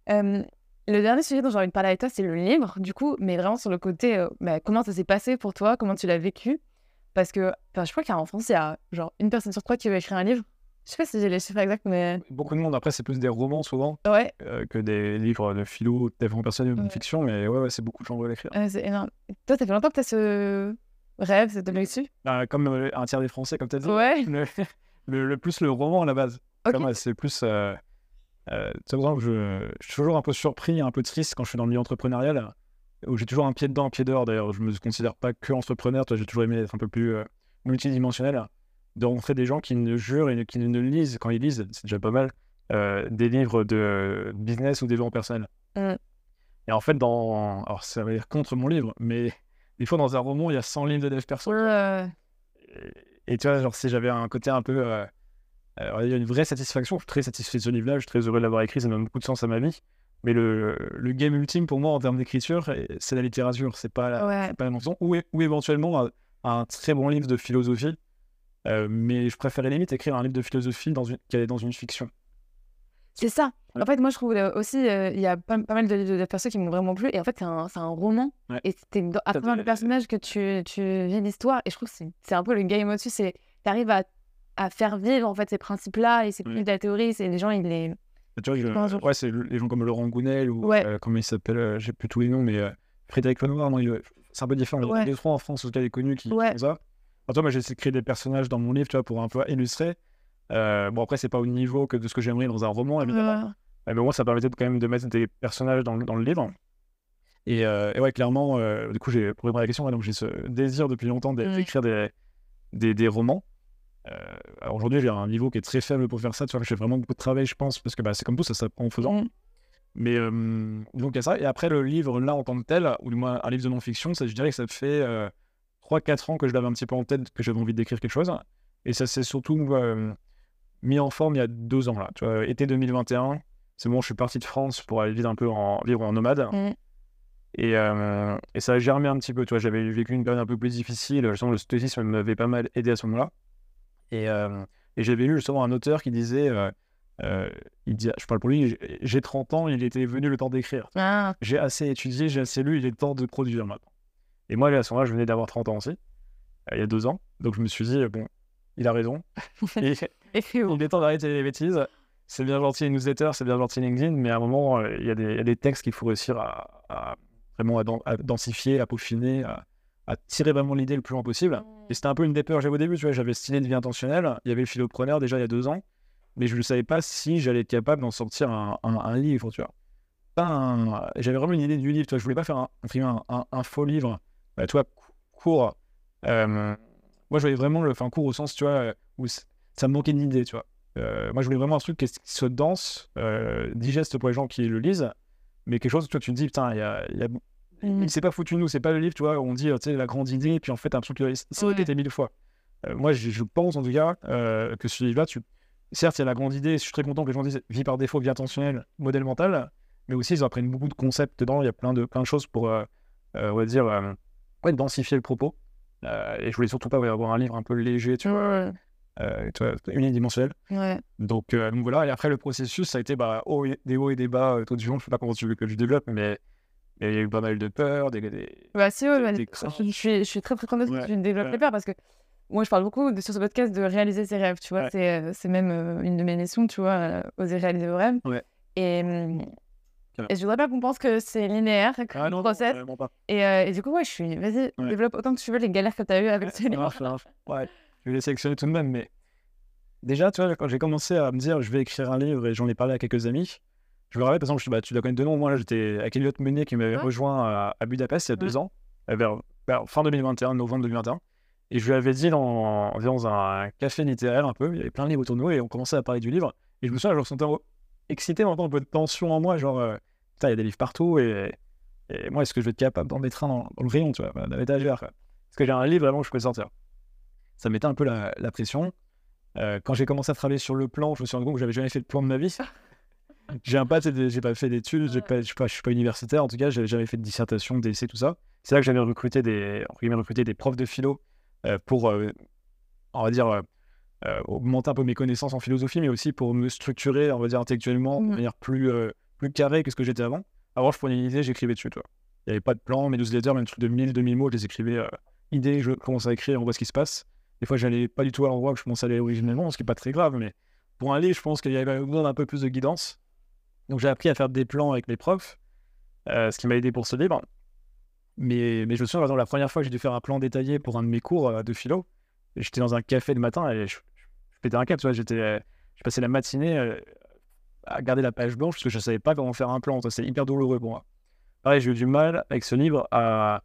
Hum, le dernier sujet dont j'ai envie de parler avec toi, c'est le livre, du coup, mais vraiment sur le côté, euh, bah, comment ça s'est passé pour toi, comment tu l'as vécu? Parce que, enfin, je crois qu'en France, il y a genre une personne sur trois qui veut écrire un livre. Je sais pas si j'ai les chiffres exacts, mais Beaucoup de monde, après, c'est plus des romans souvent ouais, euh, que des livres de philo, de développement personnel ou de Ouais. fiction, mais ouais, ouais c'est beaucoup de gens qui veulent écrire. euh, c'est énorme. Toi, ça fait longtemps que tu as ce rêve, cette objectif Ah, comme euh, un tiers des Français, comme tu as dit. Ouais. Le, le- le plus le roman à la base. C'est plus. Euh, euh, par exemple, je, je suis toujours un peu surpris, un peu triste quand je suis dans le milieu entrepreneurial, j'ai toujours un pied dedans, un pied dehors. D'ailleurs, je me considère pas que entrepreneur, toi, j'ai toujours aimé être un peu plus euh, multidimensionnel, de rencontrer des gens qui ne jurent et ne- qui ne lisent, quand ils lisent, c'est déjà pas mal, euh, des livres de business ou développement personnel. Mm. Et en fait, dans. Alors, ça va dire contre mon livre, mais des fois, dans un roman, il y a 100 livres de dev perso. Et, et tu vois, genre, si j'avais un côté un peu. euh, euh, il y a une vraie satisfaction. Je suis très satisfait de ce livre-là. Je suis très heureux de l'avoir écrit. Ça donne beaucoup de sens à ma vie. Mais le, le game ultime pour moi en termes d'écriture, c'est la littérature. C'est pas la, Ouais. c'est pas la. Ou, ou éventuellement un, un très bon livre de philosophie. Euh, mais je préférais limite écrire un livre de philosophie dans une, qui est dans une fiction. C'est ça. En fait, moi, je trouve euh, aussi, euh, il y a pas, pas mal de, de, de personnes qui m'ont vraiment plu. Et en fait, c'est un, c'est un roman. Ouais. Et c'est à travers le personnage que tu, tu vis l'histoire. Et je trouve que c'est, c'est un peu le game au-dessus. C'est tu arrives à, à faire vivre en fait ces principes-là et ces Ouais. principes de la théorie. C'est les gens, ils les. Tu vois, je- Comment ça ouais, c'est le- les gens comme Laurent Gounel ou Ouais. euh, comment il s'appelle, euh, j'ai plus tous les noms, mais euh, Frédéric Lenoir, non, il- c'est un peu différent. Ouais. deux, trois en France, en tout cas, les connus qui font ça. Enfin, toi, moi, j'ai essayé de créer des personnages dans mon livre, tu vois, pour un peu illustrer. Euh, bon, après, c'est pas au niveau que de ce que j'aimerais dans un roman, évidemment. Euh, Euh, mais moi, ça permettait de, quand même de mettre des personnages dans, dans le livre. Et, euh, et ouais, clairement, euh, du coup, j'ai, pour répondre à la question, donc j'ai ce désir depuis longtemps d'é- Mm. d'écrire des, des, des romans. Euh, alors aujourd'hui, j'ai un niveau qui est très faible pour faire ça. Tu vois, j'ai vraiment beaucoup de travail, je pense, parce que bah, c'est comme tout, ça s'apprend en faisant. Mm. Mais euh, donc, il y a ça. Et après, le livre, là, en tant que tel, ou du moins un livre de non-fiction, ça, je dirais que ça fait 3-4 ans que je l'avais un petit peu en tête, que j'avais envie d'écrire quelque chose. Et ça s'est surtout euh, mis en forme il y a deux ans, là. Tu vois, été 2021, c'est bon, je suis parti de France pour aller vivre un peu en, vivre en nomade. Mm. Et, euh, et ça a germé un petit peu. Tu vois, j'avais vécu une période un peu plus difficile. Justement, le stoïcisme m'avait pas mal aidé à ce moment-là. Et, euh, et j'avais lu justement un auteur qui disait, euh, euh, il dit, je parle pour lui, j'ai- j'ai 30 ans, il était venu le temps d'écrire. Ah, J'ai assez étudié, j'ai assez lu, il est temps de produire maintenant. Et moi, à ce moment-là, je venais d'avoir 30 ans aussi, il y a deux ans. Donc je me suis dit, bon, il a raison. Et il est temps d'arrêter les bêtises. C'est bien gentil les newsletters, c'est bien gentil LinkedIn, mais à un moment, il y, a des- il y a des textes qu'il faut réussir à, à vraiment à densifier, à peaufiner, à, à tirer vraiment l'idée le plus loin possible. Et c'était un peu une des peurs que j'avais au début, tu vois, j'avais idée de vie intentionnelle, il y avait le philopreneur déjà il y a deux ans, mais je ne savais pas si j'allais être capable d'en sortir un, livre, tu vois. Un- J'avais vraiment une idée du livre, tu vois, je voulais pas faire un, faux livre, euh, tu vois, cou- court. Euh, moi, je voulais vraiment le faire court au sens, tu vois, où ça me manquait d'idées, tu vois. Euh, moi, je voulais vraiment un truc qui, soit dense, euh, digeste pour les gens qui le lisent, mais quelque chose toi, tu te dis, putain, il y a. il s'est pas foutu de nous, c'est pas le livre, tu vois, où on dit, tu sais, la grande idée, et puis en fait, un truc, ça Ouais. été mille fois. Euh, moi, je, je pense en tout cas euh, que ce livre-là, tu... certes, il y a la grande idée, je suis très content que les gens disent vie par défaut, vie intentionnelle, modèle mental, mais aussi, ils apprennent beaucoup de concepts dedans, il y a plein de, plein de choses pour, euh, on va dire, ouais, densifier le propos. Et je voulais surtout pas ouais, avoir un livre un peu léger, tu vois, Ouais, tu vois, unidimensionnel. ouais. Donc, donc voilà, et après le processus, ça a été bah, haut et- des hauts et des bas tout du long. Je sais pas comment tu veux que je développe, mais il y a eu pas mal de peurs, des, des- Bah, si, ouais, Des- bah, des je, je suis, je suis très très contente que Ouais, tu développes ouais. les peurs parce que moi je parle beaucoup de, sur ce podcast de réaliser ses rêves, tu vois. Ouais. C'est, euh, c'est même euh, une de mes missions, tu vois, euh, oser réaliser vos rêves. Ouais. Et, Carrément. et je voudrais pas qu'on pense que c'est linéaire comme Ah non, process. pas. Et, euh, et du coup, ouais, je suis. Vas-y, Ouais. développe autant que tu veux les galères que tu as eues avec ce livre. Ouais, je vais les sélectionner tout de même, mais déjà, tu vois, quand j'ai commencé à me dire je vais écrire un livre et j'en ai parlé à quelques amis, je me rappelle, par exemple, je, bah, tu dois connaître de nom, moi j'étais avec Elliot Meunier qui m'avait Ouais. rejoint à, à Budapest il y a deux ans, euh, vers, vers fin 2021, novembre 2021. Et je lui avais dit dans, dans un café littéraire un peu, il y avait plein de livres autour de nous et on commençait à parler du livre. Et je me souviens, je me sentais excité, temps un peu de tension en moi, genre, euh, putain, il y a des livres partout et, et moi, est-ce que je vais être capable d'en mettre un dans, dans le rayon, tu vois, dans l'étagère. Est-ce que j'ai un livre vraiment que je peux sortir Ça mettait un peu la, la pression. Euh, quand j'ai commencé à travailler sur le plan, je me suis rendu compte que j'avais jamais fait de plan de ma vie. j'ai un pas, j'ai pas fait d'études, pas, je suis pas, suis pas universitaire, en tout cas, j'avais jamais fait de dissertation, d'essai, tout ça. C'est là que j'avais recruté des, recruté des profs de philo euh, pour, euh, on va dire, euh, augmenter un peu mes connaissances en philosophie, mais aussi pour me structurer, on va dire, intellectuellement, de Mhm. manière plus, plus carrée que ce que j'étais avant. Avant, je prenais une idée, j'écrivais dessus, toi. Il n'y avait pas de plan, mes newsletters, même trucs de 1000, 2000 mots, je les écrivais idée, je commence à écrire, on voit ce qui se passe. Des fois, j'allais pas du tout à l'endroit que je à aller originellement, ce qui est pas très grave, mais pour un livre, je pense qu'il y avait besoin d'un peu plus de guidance. Donc, j'ai appris à faire des plans avec mes profs, euh, ce qui m'a aidé pour ce livre. Mais, mais je me souviens, par exemple, la première fois que j'ai dû faire un plan détaillé pour un de mes cours euh, de philo, j'étais dans un café le matin et je, je pétais un câble, j'étais, euh, j'ai passé la matinée à garder la page blanche parce que je savais pas comment faire un plan, c'est hyper douloureux pour moi. Pareil, j'ai eu du mal avec ce livre à,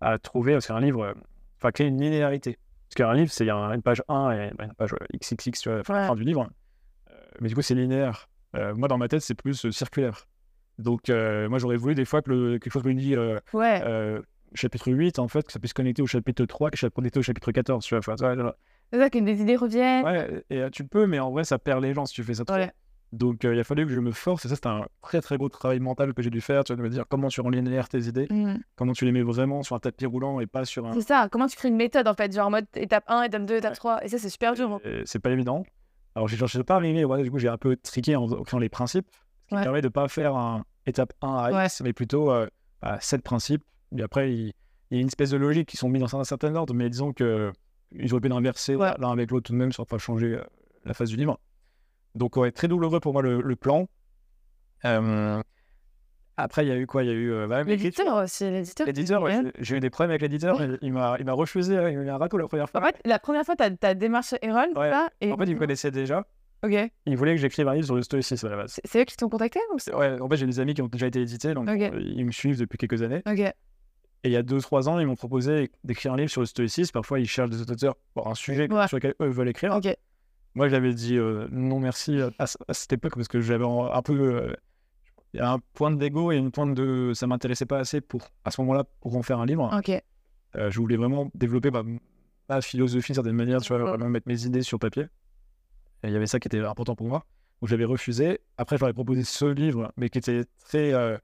à trouver, parce qu'un livre, enfin, créer une linéarité. Parce qu'un livre, c'est une page 1 et une page XXX, tu vois, fin, Ouais. fin du livre. Euh, mais du coup, c'est linéaire. Euh, moi, dans ma tête, c'est plus euh, circulaire. Donc, euh, moi, j'aurais voulu des fois que le- quelque chose me dit Ouais. chapitre 8, en fait, que ça puisse se connecter au chapitre 3, que ça connecter au chapitre 14, tu vois. Enfin, C'est ça que des idées reviennent. ouais, et tu peux, mais en vrai, ça perd les gens si tu fais ça. Ouais. Donc, euh, il a fallu que je me force, et ça, c'était un très très gros travail mental que j'ai dû faire, tu de me dire comment tu rends linéaire tes idées, Mm. comment tu les mets vraiment sur un tapis roulant et pas sur un. C'est ça. Comment tu crées une méthode en fait, genre en mode étape 1, étape 2, étape Ouais. 3. Et ça, c'est super dur. hein. C'est pas évident. Alors, je ne pas arrivé, ouais, du coup, j'ai un peu triqué en créant les principes, ce qui Ouais. permet de ne pas faire un étape 1 à. X, mais plutôt euh, à 7 principes. Et après, il, il y a une espèce de logique qui sont mis dans un certain ordre, mais disons que ils auraient pu l'inverser l'un avec l'autre tout de même, sans pas changer euh, la phase du livre. Donc, ouais, très douloureux pour moi le, le plan. Euh, après, il y a eu quoi? Il y a eu euh, bah. L'éditeur aussi, l'éditeur. L'éditeur, ouais, j'ai- eu des problèmes avec l'éditeur. il- Il m'a il m'a refusé, euh, il m'a râteau la première fois. En fait, la première fois, t'as as démarché Erol, Ouais. ça, et... En fait, il me connaissait déjà. Ok. Il voulait que j'écrive un livre sur le stoïcisme à la base. C'est c'est eux qui t'ont contacté ou c'est- Ouais, en fait, j'ai des amis qui ont déjà été édités, donc euh, ils me suivent depuis quelques années. Ok. Et il y a 2-3 ans, ils m'ont proposé d'écrire un livre sur le stoïcisme. Parfois, ils cherchent des auteurs pour un sujet Ouais. sur lequel eux veulent écrire. Ok. Moi, j'avais dit euh, non merci à, à cette époque parce que j'avais un un peu. euh, Il y a un point d'ego et une pointe de. Ça m'intéressait pas assez pour, à ce moment-là, pour en faire un livre. Ok. Euh, je voulais vraiment développer ma, ma philosophie d'une certaine manière, tu vois, vraiment mettre mes idées sur papier. Et il y avait ça qui était important pour moi. Donc j'avais refusé. Après, je leur ai proposé ce livre, mais qui était très, euh,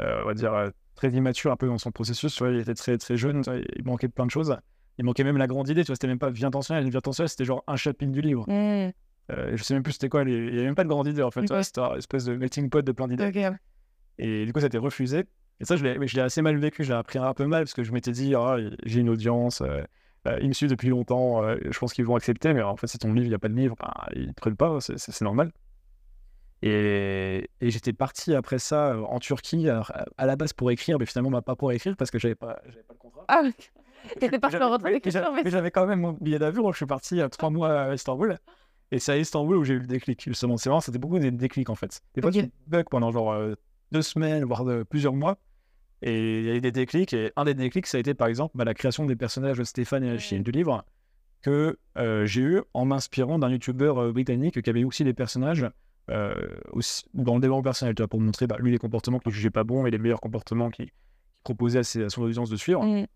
euh, on va dire, très immature un peu dans son processus. Tu vois, il était très, très jeune, il manquait plein de choses. Il manquait même la grande idée, tu vois, c'était même pas vie intentionnelle. Une vie intentionnelle, c'était genre un chapitre du livre. Hmm. Euh, je sais même plus c'était quoi, les- il y avait même pas de grande idée en fait. Ouais. C'était un espèce de melting pot de plein d'idées. Et du coup, ça a été refusé. Et ça, je l'ai, assez mal vécu. Je l'ai appris un peu mal parce que je m'étais dit, ah, j'ai une audience, euh, euh, ils me suivent depuis longtemps, euh, je pense qu'ils vont accepter. Mais en fait, c'est ton livre, il n'y a pas de livre, ben, ils ne prennent pas, c'est, normal. Et, et j'étais parti après ça en Turquie, alors, à, la base pour écrire, mais finalement, bah, pas pour écrire parce que j'avais pas, pas le contrat. Ah, t'étais parti J'avais- en retrait mais j'avais- mais mais j'avais quand même mon billet d'avion, je suis parti trois mois à Istanbul. Et c'est à Istanbul où j'ai eu le déclic. Justement, c'est vraiment, c'était beaucoup des déclics en fait. Des fois, Ok. tu bugs pendant genre euh, deux semaines, voire de, plusieurs mois. Et il y a eu des déclics. Et un des déclics, ça a été par exemple bah, la création des personnages de Stéphane et Achille du livre que euh, j'ai eu en m'inspirant d'un youtubeur euh, britannique qui avait aussi des personnages euh, aussi, dans le développement personnel, tu vois, pour montrer bah, lui les comportements qu'il jugeait pas bons et les meilleurs comportements qu'il proposait à, ses- à son audience de suivre. Hmm.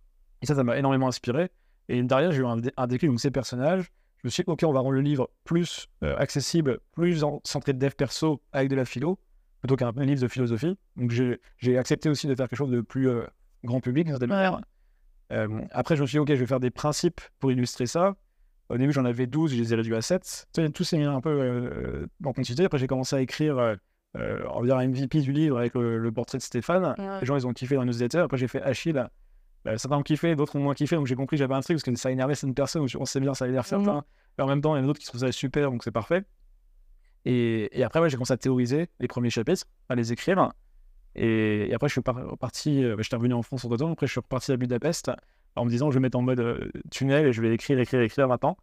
Et ça, ça m'a énormément inspiré. Et derrière, j'ai eu un, un déclic, donc ces personnages. Je me suis dit, OK, on va rendre le livre plus euh, accessible, plus en- centré de dev perso avec de la philo, plutôt qu'un un livre de philosophie. Donc j'ai accepté aussi de faire quelque chose de plus euh, grand public, manière. Euh, après, je me suis dit, OK, je vais faire des principes pour illustrer ça. Au début, j'en avais 12, je les ai réduits à 7. Tu sais, Tout s'est mis un peu euh, en continuité. Après, j'ai commencé à écrire, on va dire, un MVP du livre avec le, le portrait de Stéphane. Ouais. Les gens, ils ont kiffé dans la newsletter. Après, j'ai fait Achille. Euh, certains ont kiffé, d'autres ont moins kiffé. Donc, j'ai compris que j'avais un truc parce que ça énervait certaines personnes. On sait bien, ça énerve certains. En même temps, il y en a d'autres qui trouvent ça super, donc c'est parfait. Et, et après, ouais, j'ai commencé à théoriser les premiers chapitres, à les écrire. Et, et après, je suis par- reparti, euh, j'étais revenu en France entre temps. Après, je suis reparti à Budapest en me disant, je vais mettre en mode euh, tunnel et je vais écrire, écrire, écrire maintenant.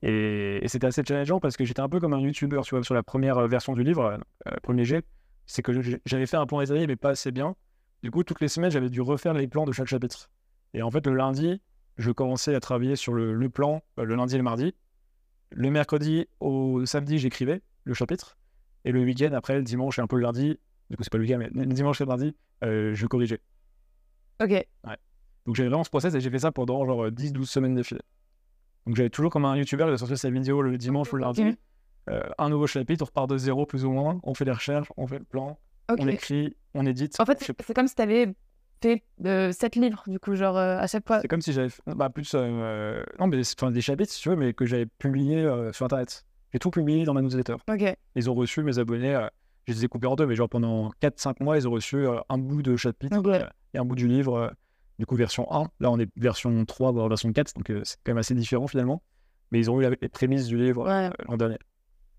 Et, et c'était assez challengeant parce que j'étais un peu comme un youtubeur, tu vois, sur la première euh, version du livre, euh, premier jet. C'est que j'avais fait un plan détaillé, mais pas assez bien. Du coup, toutes les semaines, j'avais dû refaire les plans de chaque chapitre. Et en fait, le lundi, je commençais à travailler sur le, le plan euh, le lundi et le mardi. Le mercredi au samedi, j'écrivais le chapitre. Et le week-end, après, le dimanche et un peu le lundi, du coup, c'est pas le week-end, mais le dimanche et le mardi, euh, je corrigeais. Ok. Donc j'avais vraiment ce process et j'ai fait ça pendant genre 10-12 semaines d'affilée. Donc j'avais toujours comme un youtubeur, il a sorti sa vidéo le dimanche ou le lundi. Euh, un nouveau chapitre, on repart de zéro plus ou moins, on fait les recherches, on fait le plan, On écrit, on édite. En fait, c'est comme si t'avais fait euh, sept livres, du coup, genre euh, à chaque fois. C'est comme si j'avais bah, plus euh, non mais enfin, des chapitres si tu veux mais que j'avais publié euh, sur internet. J'ai tout publié dans ma newsletter. Ok. Ils ont reçu mes abonnés, euh, je les ai coupés en deux mais genre pendant 4-5 mois ils ont reçu euh, un bout de chapitre euh, et un bout du livre euh, du coup version 1. Là on est version 3 voire version 4 donc euh, c'est quand même assez différent finalement. Mais ils ont eu les prémices du livre Ouais. euh, l'an dernier.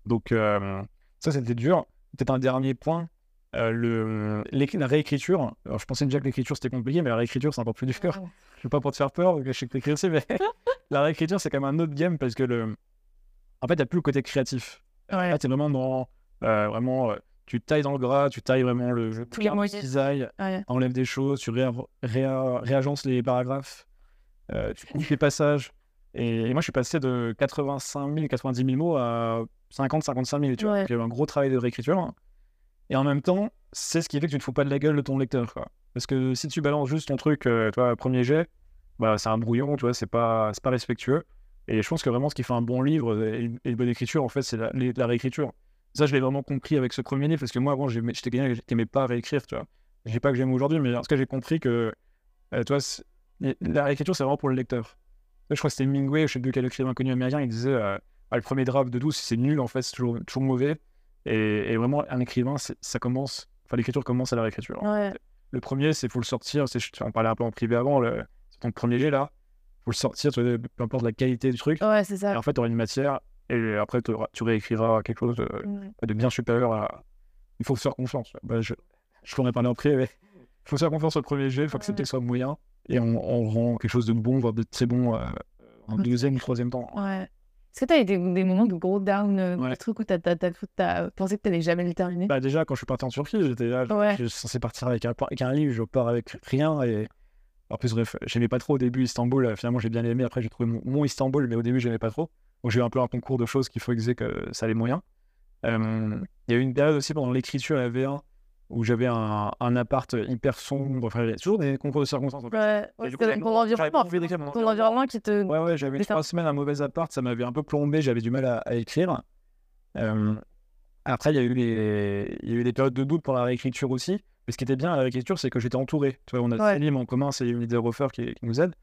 Donc euh, ça c'était dur. Peut-être un dernier point. Euh, le, la réécriture, alors je pensais déjà que l'écriture c'était compliqué, mais la réécriture c'est encore plus dur. Je sais pas pour te faire peur, je sais que t'écris aussi, mais la réécriture, c'est quand même un autre game parce que le. En fait, a plus le côté créatif. Ouais. Là, t'es vraiment dans. euh, vraiment, euh, tu tailles dans le gras, tu tailles vraiment le. Je Tous les Ouais. enlève des choses, tu réa- réa- réagences les paragraphes, tu coupes les passages. Et, et moi, je suis passé de 85 000, 90 000 mots à 50, 55 000. Tu vois. Ouais. Donc, il y a eu un gros travail de réécriture. Et en même temps, c'est ce qui fait que tu ne te fous pas de la gueule de ton lecteur. Parce que si tu balances juste ton truc, euh, toi, premier jet, bah, c'est un brouillon, tu vois, c'est pas, pas respectueux. Et je pense que vraiment, ce qui fait un bon livre et une, bonne écriture, en fait, c'est la, réécriture. Ça, je l'ai vraiment compris avec ce premier livre, parce que moi, avant, j'aimais- j'étais quelqu'un qui n'aimait pas réécrire, tu vois. Je dis pas que j'aime aujourd'hui, mais en tout cas, j'ai compris que, euh, c'est- la réécriture, c'est vraiment pour le lecteur. Je crois que c'était Hemingway, je sais plus quel écrivain connu américain, il disait euh, ah, le premier draft de 12, c'est nul, en fait, c'est toujours, toujours mauvais. Et, et vraiment, un écrivain, ça commence, enfin, l'écriture commence à la réécriture. Ouais. Le premier, c'est faut le sortir. On parlait un peu en privé avant. le- C'est ton premier jet là. faut le sortir, peu importe la qualité du truc. Ouais, c'est Et ça. en fait, tu auras une matière. Et après, tu réécriras quelque chose de, Mm. de bien supérieur à. Il faut se faire confiance. Bah, je je pourrais parler en privé, mais il faut se faire confiance au premier jet. Il faut accepter que ce soit moyen. Et on, on rend quelque chose de bon, voire de très bon euh, en deuxième ou troisième temps. Ouais. Est-ce que t'as eu des, des moments de gros down, euh, Ouais. des trucs où t'as- t'as pensé que t'allais jamais le terminer? Bah déjà, quand je suis parti en Turquie, j'étais là, Ouais. je suis censé partir avec un, avec un livre, je pars avec rien. Et en plus, bref, j'aimais pas trop au début Istanbul. euh, Finalement, j'ai bien aimé. Après, j'ai trouvé mon, mon Istanbul, mais au début, j'aimais pas trop. Donc, j'ai eu un peu un concours de choses qu'il faut que que ça allait moyen. Euh, Il y a eu une période aussi pendant l'écriture à V1 où j'avais un, un appart hyper sombre. Enfin, toujours des concours de circonstances. en fait. Ouais, ouais, j'avais ton environnement. Ton environnement qui te. Ouais, ouais, j'avais trois semaines un mauvais appart, ça m'avait un peu plombé, j'avais du mal à, à écrire. Euh, après, il y, a eu les... il y a eu des périodes de doute pour la réécriture aussi. Mais ce qui était bien à la réécriture, c'est que j'étais entouré. Tu vois, on a Ouais. Célim en commun, c'est une leader offer qui, qui nous aide.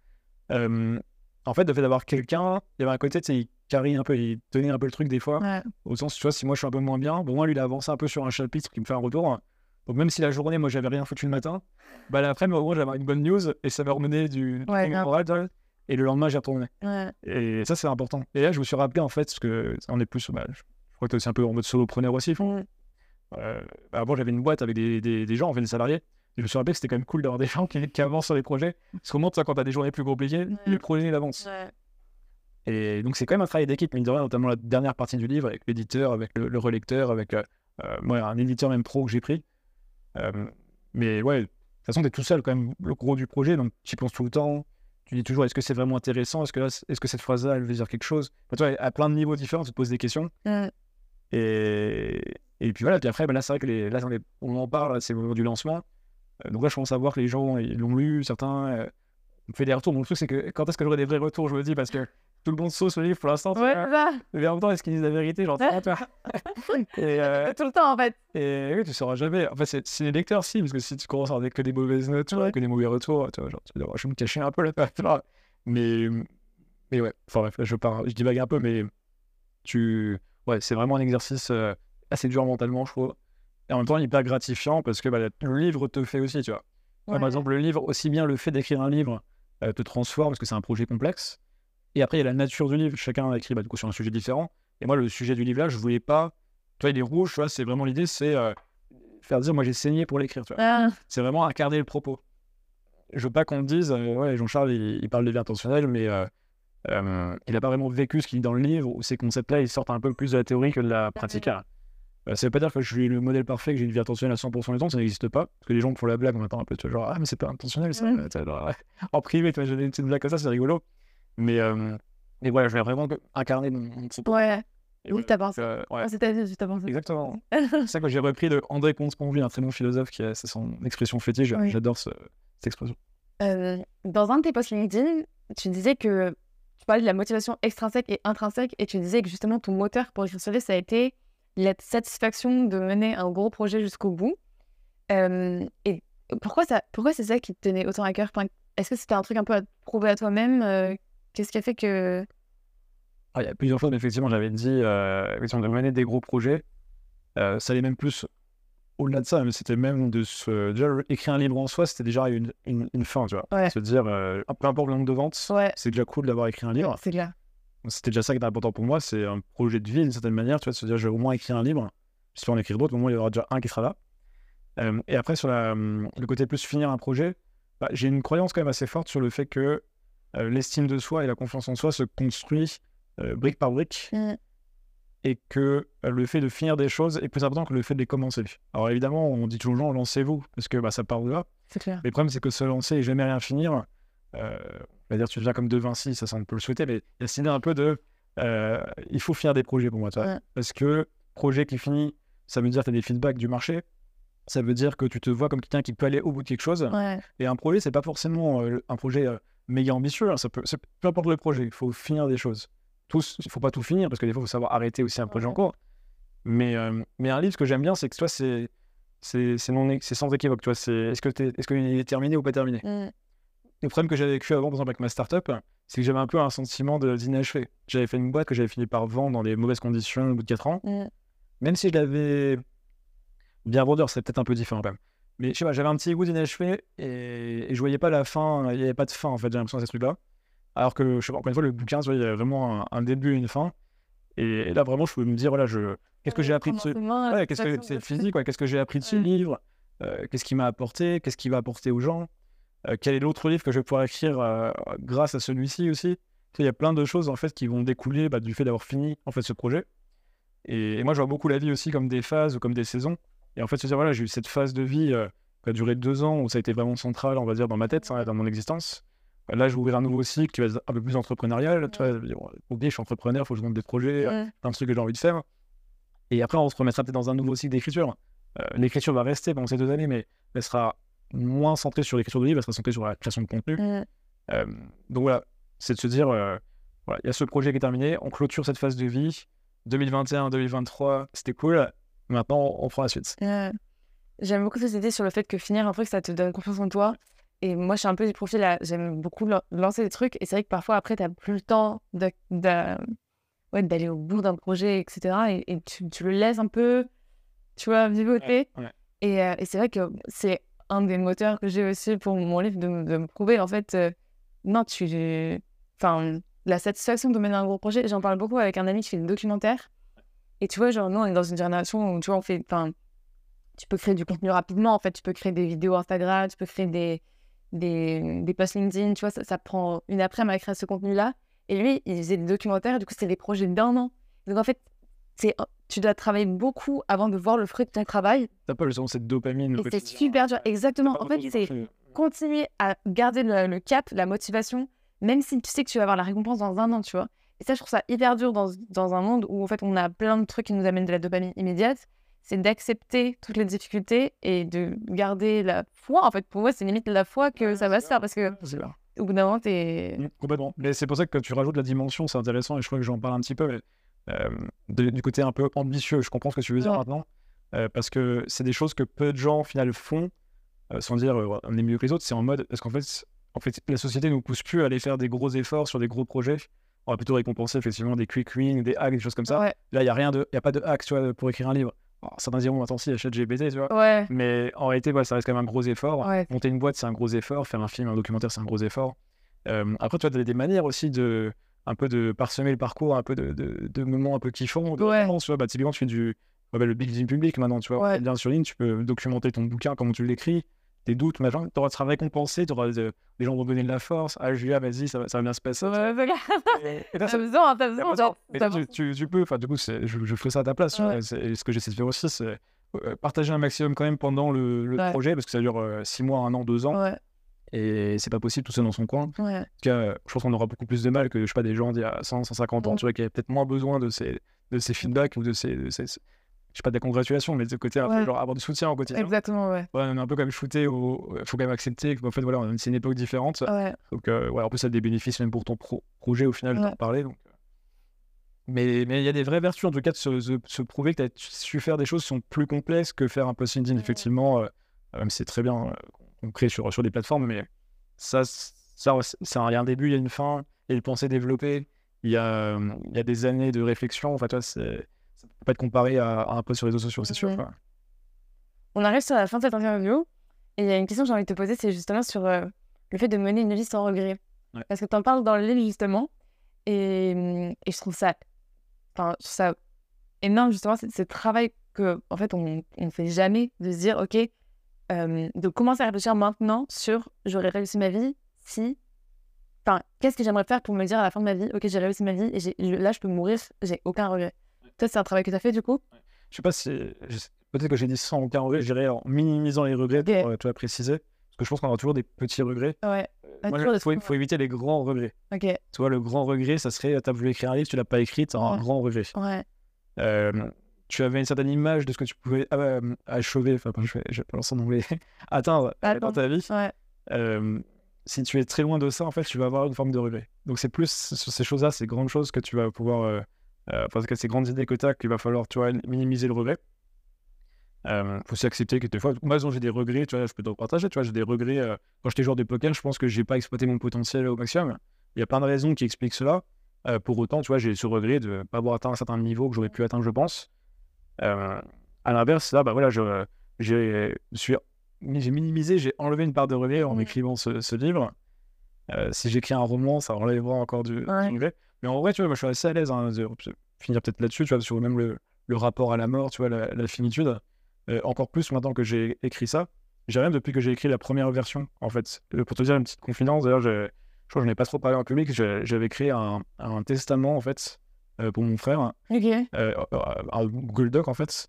Euh, en fait, le fait d'avoir quelqu'un, il y avait un côté, tu sais, il carry un peu, il tenait un peu le truc des fois. Ouais. Au sens, tu vois, si moi je suis un peu moins bien, bon, moi, lui, il a avancé un peu sur un chapitre qui me fait un retour. Donc, même si la journée, moi, j'avais rien foutu le matin, bah, l'après-midi, au moins, j'avais une bonne news et ça m'a remené du, Ouais, moral. Et le lendemain, j'ai retourné. Ouais. Et ça, c'est important. Et là, je me suis rappelé, en fait, parce que on est plus. bah, je crois que tu aussi un peu en mode solopreneur aussi. Mm. Euh, bah, avant, j'avais une boîte avec des, des, des gens, en fait, des salariés. Et je me suis rappelé que c'était quand même cool d'avoir des gens qui, qui avancent sur les projets. Parce qu'au moins, quand tu as des journées plus compliquées, le projet, il avance. Ouais. Et donc, c'est quand même un travail d'équipe, mine de rien, notamment la dernière partie du livre, avec l'éditeur, avec le, le relecteur, avec euh, euh, moi, un éditeur même pro que j'ai pris. Euh, mais ouais, de toute façon, tu es tout seul quand même, le gros du projet, donc tu y penses tout le temps. Tu dis toujours, est-ce que c'est vraiment intéressant? Est-ce que, là, est-ce que cette phrase-là, elle veut dire quelque chose? Enfin, tu vois, à plein de niveaux différents, tu te poses des questions. Mm. Et, et puis voilà, puis après, ben là, c'est vrai que les, là, on, en parle, là, c'est le moment du lancement. Euh, donc là, je commence à voir que les gens, ils l'ont lu, certains euh, on fait des retours. Mon truc, c'est que quand est-ce que j'aurai des vrais retours Je me dis, parce que tout le monde sauce le livre pour l'instant. Ouais. Mais en même temps, est-ce qu'ils disent la vérité J'en sais euh, Tout le temps, en fait. et oui, tu sauras jamais. En fait, c'est les lecteurs, si, parce que si tu commences à avoir que des mauvaises notes, Ouais. que des mauvais retours, tu vois, genre, tu vas dire, je vais me cacher un peu là. Mais, mais ouais, enfin bref, là, je, pars, je divague un peu, mais tu. Ouais, c'est vraiment un exercice euh, assez dur mentalement, je trouve. Et en même temps, hyper gratifiant parce que bah, le livre te fait aussi, tu vois. Ouais. par exemple, le livre, aussi bien le fait d'écrire un livre euh, te transforme parce que c'est un projet complexe. Et après, il y a la nature du livre. Chacun a écrit bah, du coup, sur un sujet différent. Et moi, le sujet du livre là, je voulais pas. Tu vois, il est rouge, c'est vraiment l'idée, c'est euh, faire dire, moi j'ai saigné pour l'écrire. Ah, C'est vraiment incarner le propos. Je veux pas qu'on me dise, euh, ouais, Jean-Charles, il, il parle de vie intentionnelle, mais euh, il a pas vraiment vécu ce qu'il dit dans le livre, où ces concepts-là, ils sortent un peu plus de la théorie que de la pratique. Euh, ça veut pas dire que je suis le modèle parfait, que j'ai une vie intentionnelle à 100% du temps, ça n'existe pas. Parce que les gens me font la blague, on attend un peu, tu vois, genre, ah, mais c'est pas intentionnel, ça. Ouais. En privé, tu vois, j'ai petites blagues comme ça, c'est rigolo. Mais, euh, mais voilà, je vais vraiment incarner mon, propos. Ouais. Et Oui, t'as pensé. Euh, ouais. Ah, pensé. Exactement. C'est ça que j'ai repris de André Comte-Sponville, un très bon philosophe qui a c'est son expression fétiche. Oui. J'adore ce- cette expression. Euh, dans un de tes posts LinkedIn, tu disais que tu parlais de la motivation extrinsèque et intrinsèque et tu disais que justement ton moteur pour écrire ce livre, ça a été la satisfaction de mener un gros projet jusqu'au bout. Euh, et pourquoi, ça, pourquoi c'est ça qui te tenait autant à cœur? Est-ce que c'était un truc un peu à prouver à toi-même Euh, Qu'est-ce qui a fait que. Ah, il y a plusieurs fois, mais effectivement, j'avais dit euh, effectivement, de mener des gros projets. Euh, ça allait même plus au-delà de ça, mais c'était même de se. Déjà, écrire un livre en soi, c'était déjà une, une, une fin, tu vois. Ouais. Se dire, euh, peu importe le nombre de ventes, Ouais, c'est déjà cool d'avoir écrit un livre. c'est clair. C'était déjà ça qui était important pour moi, c'est un projet de vie d'une certaine manière, tu vois, de se dire, je vais au moins écrire un livre. J'espère en écrire d'autres, au moins il y aura déjà un qui sera là. Euh, et après, sur la, hum, le côté plus finir un projet, bah, j'ai une croyance quand même assez forte sur le fait que l'estime de soi et la confiance en soi se construit euh, brique par brique Mm. et que euh, le fait de finir des choses est plus important que le fait de les commencer. Alors évidemment, on dit toujours aux gens, lancez-vous, parce que bah, ça part de là. C'est clair. Mais le problème, c'est que se lancer et jamais rien finir, euh, on va dire, tu deviens comme De Vinci, ça, ça on peut le souhaiter, mais il y a cette idée un peu de. euh, il faut finir des projets pour moi. Ouais. Parce que projet qui finit, ça veut dire que tu as des feedbacks du marché. Ça veut dire que tu te vois comme quelqu'un qui peut aller au bout de quelque chose. Ouais, Et un projet, c'est pas forcément euh, un projet euh, méga ambitieux. hein, Ça peut, peu importe le projet, il faut finir des choses. Tous, il faut pas tout finir parce que des fois, il faut savoir arrêter aussi un projet en cours. Mais, euh, mais un livre, ce que j'aime bien, c'est que toi, c'est c'est sans équivoque. Tu vois, c'est est-ce que t'es- est-ce qu'il est terminé ou pas terminé? Mm. le problème que j'avais vécu avant, par exemple, avec ma startup, c'est que j'avais un peu un sentiment d'inachevé. J'avais fait une boîte que j'avais fini par vendre dans des mauvaises conditions au bout de 4 ans. Mm. Même si je l'avais bien vendu, c'est peut-être un peu différent quand même. Mais je sais pas, j'avais un petit goût d'inachevé et, et je voyais pas la fin, il n'y avait pas de fin en fait, j'ai l'impression à ces trucs-là. Alors que, je sais pas, encore une fois, le bouquin, il y avait vraiment un, un début et une fin. Et, et là, vraiment, je pouvais me dire, voilà, je, qu'est-ce que j'ai appris de ce. Ouais, qu'est-ce que c'est physique, quoi. Qu'est-ce que j'ai appris de ce Ouais. livre Euh, Qu'est-ce qui m'a apporté Qu'est-ce qui va apporter aux gens Euh, Quel est l'autre livre que je vais pouvoir écrire euh, grâce à celui-ci aussi Il y a plein de choses en fait qui vont découler bah, du fait d'avoir fini en fait ce projet. Et, et moi, je vois beaucoup la vie aussi comme des phases ou comme des saisons. Et en fait, se dire voilà, j'ai eu cette phase de vie euh, qui a duré deux ans où ça a été vraiment central, on va dire, dans ma tête, hein, dans mon existence. Bah, Là, je vais ouvrir un nouveau cycle qui va être un peu plus entrepreneurial. Tu vois, ok, je suis entrepreneur, il faut que je monte des projets, plein de trucs que j'ai envie de faire. Et après, on se remettra peut-être dans un nouveau cycle d'écriture. Euh, l'écriture va rester pendant ces deux années, mais elle sera moins centrée sur l'écriture de livres, elle sera centrée sur la création de contenu. Euh, donc voilà, c'est de se dire, euh, voilà, il y a ce projet qui est terminé, on clôture cette phase de vie. 2021-2023, c'était cool. Maintenant, on prend la suite. J'aime beaucoup cette idée sur le fait que finir un truc, ça te donne confiance en toi. Et moi, je suis un peu du profil, là, j'aime beaucoup lan- lancer des trucs. Et c'est vrai que parfois, après, tu n'as plus le temps de- de- ouais, d'aller au bout d'un projet, etc. Et, et tu, tu le laisses un peu, tu vois, vivoter. Ouais, ouais. Et, euh, et c'est vrai que c'est un des moteurs que j'ai aussi pour mon livre, de, me- de me prouver, en fait, euh, non, tu... Enfin, la satisfaction de mener un gros projet. J'en parle beaucoup avec un ami qui fait des documentaires. Et tu vois, genre, nous, on est dans une génération où, tu vois, on fait... Enfin, tu peux créer du contenu rapidement, en fait. Tu peux créer des vidéos Instagram, tu peux créer des, des, des posts LinkedIn, tu vois, ça, ça prend une après-midi à créer ce contenu-là. Et lui, il faisait des documentaires, du coup, c'était des projets d'un an. Donc, en fait, c'est, tu dois travailler beaucoup avant de voir le fruit de ton travail. T'as pas justement cette dopamine. Et c'est super dur. Exactement. En fait, c'est continuer à garder le, le cap, la motivation, même si tu sais que tu vas avoir la récompense dans un an, tu vois. Et ça, je trouve ça hyper dur dans, dans un monde où, en fait, on a plein de trucs qui nous amènent de la dopamine immédiate. C'est d'accepter toutes les difficultés et de garder la foi. En fait, pour moi, c'est limite la foi que Ouais, ça va se faire parce que au bout d'un moment, t'es. Mm, Complètement. Mais c'est pour ça que tu rajoutes la dimension, c'est intéressant et je crois que j'en parle un petit peu, mais euh, de- du côté un peu ambitieux, je comprends ce que tu veux dire Ouais. maintenant, euh, parce que c'est des choses que peu de gens au final font, euh, sans dire on est mieux que les autres, c'est en mode, parce qu'en fait, en fait, la société nous pousse plus à aller faire des gros efforts sur des gros projets. On va plutôt récompenser effectivement des quick wins, des hacks, des choses comme ça. Ouais. Là, il n'y a rien de, il a pas de hack, tu vois, pour écrire un livre. Alors, certains diront, attends, si, il y a ChatGPT, tu vois. Ouais. Mais en réalité, ouais, ça reste quand même un gros effort. Monter une boîte, c'est un gros effort. Faire un film, un documentaire, c'est un gros effort. Euh, après, tu vois, as des manières aussi de un peu de parsemer le parcours, un peu de, de, de moments un peu kiffants. Ouais. tu vois, bah, typiquement, tu fais du appelle le building public maintenant, tu vois. Bien sur ligne, tu peux documenter ton bouquin, comment tu l'écris, tes doutes, machin. Tu seras récompensé, de- les gens vont donner de la force. Ah, Julia, vas-y, ça, va- ça va bien se passer. Ouais. Et T'as besoin, t'as T'as besoin. Mais tu, tu, tu peux, enfin, du coup, je, je ferai ça à ta place. Ouais. Ce que j'essaie de faire aussi, c'est euh, partager un maximum quand même pendant le, le Ouais. projet, parce que ça dure 6 mois, 1 an, 2 ans, Ouais, et c'est pas possible tout seul dans son coin. En tout cas, euh, je pense qu'on aura beaucoup plus de mal que, je sais pas, des gens d'il y a 100, 150 ans, Mm. tu vois, qui avaient peut-être moins besoin de ces, de ces feedbacks ou de ces, de ces- je sais pas, des congratulations, mais de ce côté, un peu, Ouais. genre avoir du soutien au quotidien. Exactement, ouais. Ouais, on est un peu comme shooté, au... faut quand même accepter qu'en fait, voilà, on- c'est une époque différente. Ouais. Donc, euh, ouais, en plus, ça a des bénéfices même pour ton pro- projet au final, t'en parler. Donc, euh. Mais mais il y a des vraies vertus, en tout cas, de se, se- se prouver que tu as su faire des choses qui sont plus complexes que faire un post LinkedIn, Ouais. effectivement. euh, même si c'est très bien euh, qu'on crée sur, sur des plateformes, mais ça, ça, ça, il y a un début, il y a une fin, il y a une pensée développée, il y a, euh, il y a des années de réflexion. Enfin, toi, c'est- ça peut pas être comparé à, à un post sur les réseaux sociaux, c'est sûr. On arrive sur la fin de cette interview et il y a une question que j'ai envie de te poser, c'est justement sur euh, le fait de mener une vie sans regret. Ouais. Parce que tu en parles dans le livre justement et, hum, et je trouve ça, enfin, je trouve ça énorme justement, c'est ce travail que en fait on ne fait jamais de se dire ok, euh, de commencer à réfléchir maintenant sur j'aurais réussi ma vie si, enfin, qu'est-ce que j'aimerais faire pour me dire à la fin de ma vie ok j'ai réussi ma vie et là je peux mourir, j'ai aucun regret. C'est un travail que tu as fait du coup? Je sais pas si. je Peut-être que j'ai dit sans aucun regret, je dirais en minimisant les regrets, pour euh, tu vois, préciser. Parce que je pense qu'on aura toujours des petits regrets. Ouais. Ah, Moi, des faut, éviter les grands regrets. Ok. Tu vois, le grand regret, ça serait tu as voulu écrire un livre, tu l'as pas écrit, tu as un Ouais. grand regret. Ouais. Euh, tu avais une certaine image de ce que tu pouvais euh, achever, enfin, je vais, je vais en anglais, atteindre euh, dans ta vie. Ouais. Euh, si tu es très loin de ça, en fait, tu vas avoir une forme de regret. Donc, c'est plus sur ces choses-là, ces grandes choses que tu vas pouvoir. Euh, cas, ces grandes idées que tu as, qu'il va falloir, tu vois, minimiser le regret. Euh, faut aussi accepter que des fois, moi, j'ai des regrets, tu vois, je peux te partager, tu vois, j'ai des regrets. euh, quand j'étais joueur de poker, je pense que j'ai pas exploité mon potentiel au maximum. Il y a plein de raisons qui expliquent cela. Euh, pour autant, tu vois, j'ai ce regret de ne pas avoir atteint un certain niveau que j'aurais pu atteindre, je pense. Euh, à l'inverse, là, bah voilà, je, j'ai, je suis, j'ai minimisé, j'ai enlevé une part de regret en Mm. écrivant ce, ce livre. Si j'écris un roman, ça enlèvera encore du, regret. Mais en vrai, tu vois, moi, je suis assez à l'aise. Hein, finir peut-être là-dessus, tu vois, sur même le, le rapport à la mort, tu vois, la, la finitude. Euh, encore plus maintenant que j'ai écrit ça. J'ai rien depuis que j'ai écrit la première version, en fait. Euh, pour te dire une petite confidence, d'ailleurs, j'ai- je crois que je n'ai pas trop parlé en public. J'avais créé un, un testament, en fait, euh, pour mon frère, un Google Doc, en fait,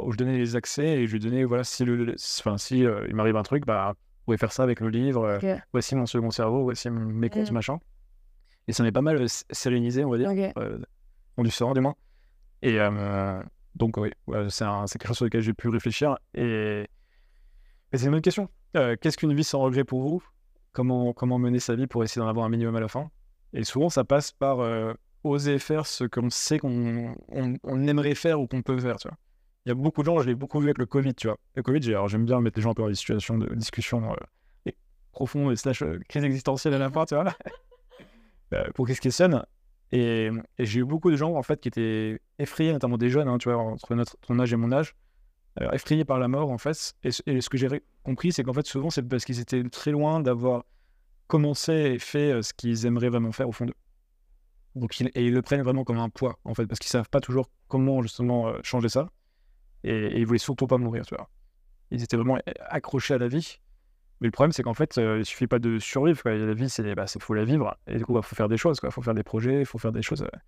où je donnais les accès et je lui donnais, voilà, si, le, enfin, si il m'arrive un truc, bah, vous pouvez faire ça avec le livre. voici mon second cerveau, voici mes comptes, machin. Et ça m'est pas mal euh, sérénisé, on va dire, Ok. euh, en du serein, du moins. Et euh, donc, oui, c'est quelque chose sur lequel j'ai pu réfléchir. Et, et c'est une bonne question. Euh, Qu'est-ce qu'une vie sans regret pour vous? Comment, comment mener sa vie pour essayer d'en avoir un minimum à la fin? Et souvent, ça passe par oser faire ce qu'on sait qu'on on, on aimerait faire ou qu'on peut faire, tu vois. Il y a beaucoup de gens, je l'ai beaucoup vu avec le Covid, tu vois. Le Covid, j'aime bien mettre les gens un peu dans des situations de discussion euh, et slash euh, crise existentielle à la fin, tu vois, pour qu'ils se. Et, et j'ai eu beaucoup de gens, en fait, qui étaient effrayés, notamment des jeunes, hein, tu vois, entre notre, ton âge et mon âge, euh, effrayés par la mort, en fait. Et, ce- que j'ai compris, c'est qu'en fait, souvent, c'est parce qu'ils étaient très loin d'avoir commencé et fait euh, ce qu'ils aimeraient vraiment faire au fond d'eux. Donc, ils, et ils le prennent vraiment comme un poids, en fait, parce qu'ils savent pas toujours comment, justement, euh, changer ça. Et, et ils voulaient surtout pas mourir, tu vois. Ils étaient vraiment euh, accrochés à la vie. Mais le problème, c'est qu'en fait, euh, il suffit pas de survivre. Quoi. La vie, c'est bah, faut la vivre. Et du coup, il faut faire des choses. Il faut faire des projets, il faut faire des choses euh,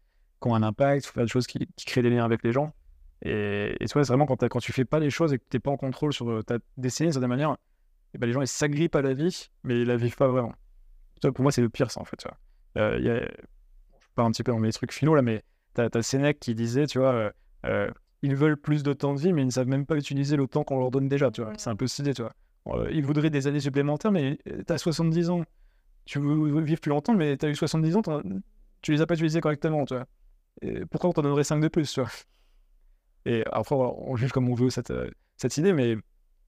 qui ont un impact, il faut faire des choses qui, qui créent des liens avec les gens. Et, et tu vois, c'est vraiment quand, quand tu fais pas les choses et que tu n'es pas en contrôle sur euh, ta destinée d'une certaine manière, et ben, les gens, ils s'agrippent à la vie, mais ils la vivent pas vraiment. Vois, pour moi, c'est le pire, ça, en fait. tu vois. Euh, il y a- je pars un petit peu dans mes trucs finaux, là, mais tu as, Sénèque qui disait, tu vois, euh, euh, ils veulent plus de temps de vie, mais ils ne savent même pas utiliser le temps qu'on leur donne déjà, tu vois. C'est un peu stylé, tu vois. Euh, ils voudraient des années supplémentaires, mais tu as 70 ans. Tu veux vivre plus longtemps, mais tu as eu 70 ans, tu les as pas utilisés correctement, tu pourquoi on t'en donnerait 5 de plus, tu Et après, on juge comme on veut cette, euh, cette idée, mais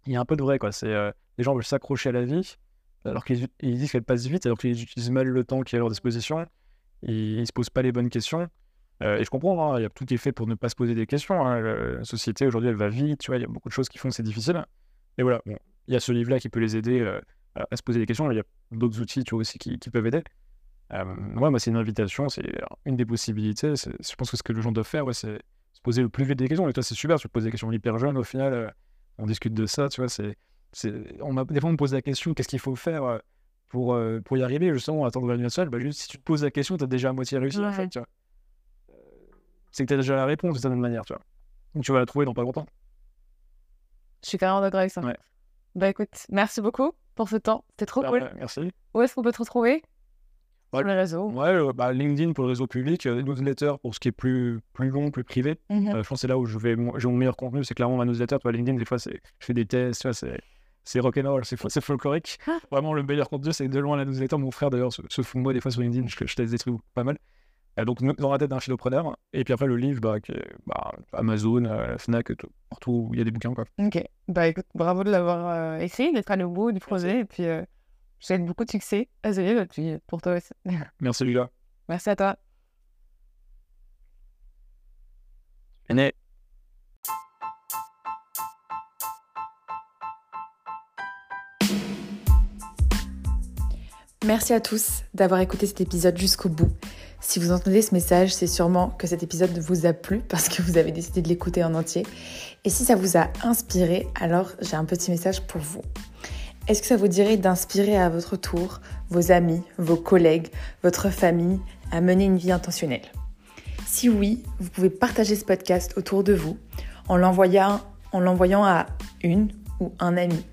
il y a un peu de vrai, quoi. C'est euh, les gens veulent s'accrocher à la vie, alors qu'ils ils disent qu'elle passe vite, alors qu'ils utilisent mal le temps qui est à leur disposition. Ils, ils se posent pas les bonnes questions. Et je comprends, hein, il y a tout est fait pour ne pas se poser des questions. hein. La société aujourd'hui, elle va vite, tu vois, il y a beaucoup de choses qui font que c'est difficile. Et voilà, bon, il y a ce livre-là qui peut les aider euh, à, à se poser des questions. Il y a d'autres outils, tu vois, aussi qui, qui peuvent aider. Euh, ouais, c'est une invitation, c'est une des possibilités. Je pense que ce que les gens doivent faire, ouais, c'est se poser le plus vite des questions. Et toi, c'est super, tu te poses des questions hyper jeunes. Au final, euh, on discute de ça, tu vois. C'est. On. Des fois, on me pose la question qu'est-ce qu'il faut faire euh, pour, pour y arriver, justement, à attendre le national bah, juste, Si tu te poses la question, tu as déjà à moitié réussi, en fait, tu vois. C'est que tu as déjà la réponse, de certaine manière, tu vois. Donc, tu vas la trouver dans pas longtemps. Je suis carrément d'accord avec ça. Ouais. Bah écoute, merci beaucoup pour ce temps. C'était trop cool. Ouais, merci. Où est-ce qu'on peut te retrouver? Ouais. Sur les réseaux. Ouais, euh, bah, LinkedIn pour le réseau public, euh, newsletter pour ce qui est plus, plus long, plus privé. Mhm. Euh, je pense que c'est là où je vais, mon- j'ai mon meilleur contenu, c'est clairement ma newsletter. Tu vois, LinkedIn, des fois, je fais des tests, c'est, c'est rock'n'roll, c'est, fol- c'est folklorique. Ah. Vraiment, le meilleur contenu, c'est de loin la newsletter. Mon frère, d'ailleurs, se, se fout de moi des fois sur LinkedIn, je, je teste des trucs pas mal. Donc, dans la tête d'un philopreneur. Et puis après, le livre, bah, qui est, bah, Amazon, euh, Fnac, tout- partout où il y a des bouquins, quoi. Ok. Bah écoute, bravo de l'avoir euh, écrit, d'être à bout du projet. Et puis, euh, je souhaite beaucoup de succès à ce livre. Et puis, pour toi aussi. Merci, Lucas. Merci à toi. Merci à tous d'avoir écouté cet épisode jusqu'au bout. Si vous entendez ce message, c'est sûrement que cet épisode vous a plu parce que vous avez décidé de l'écouter en entier. Et si ça vous a inspiré, alors j'ai un petit message pour vous. Est-ce que ça vous dirait d'inspirer à votre tour vos amis, vos collègues, votre famille à mener une vie intentionnelle? Si oui, vous pouvez partager ce podcast autour de vous en l'envoyant, en l'envoyant à une ou un ami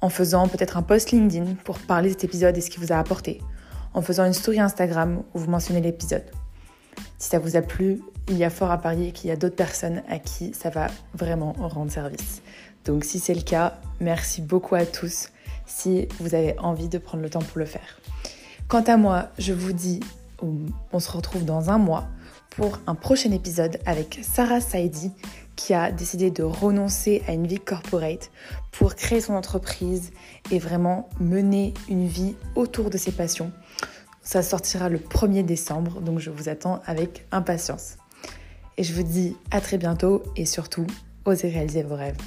en faisant peut-être un post LinkedIn pour parler de cet épisode et ce qu'il vous a apporté, en faisant une story Instagram où vous mentionnez l'épisode. Si ça vous a plu, il y a fort à parier qu'il y a d'autres personnes à qui ça va vraiment rendre service. Donc si c'est le cas, merci beaucoup à tous si vous avez envie de prendre le temps pour le faire. Quant à moi, je vous dis, on se retrouve dans un mois pour un prochain épisode avec Sarah Saidi qui a décidé de renoncer à une vie corporate pour créer son entreprise et vraiment mener une vie autour de ses passions. Ça sortira le 1er décembre, donc je vous attends avec impatience. Et je vous dis à très bientôt et surtout, osez réaliser vos rêves.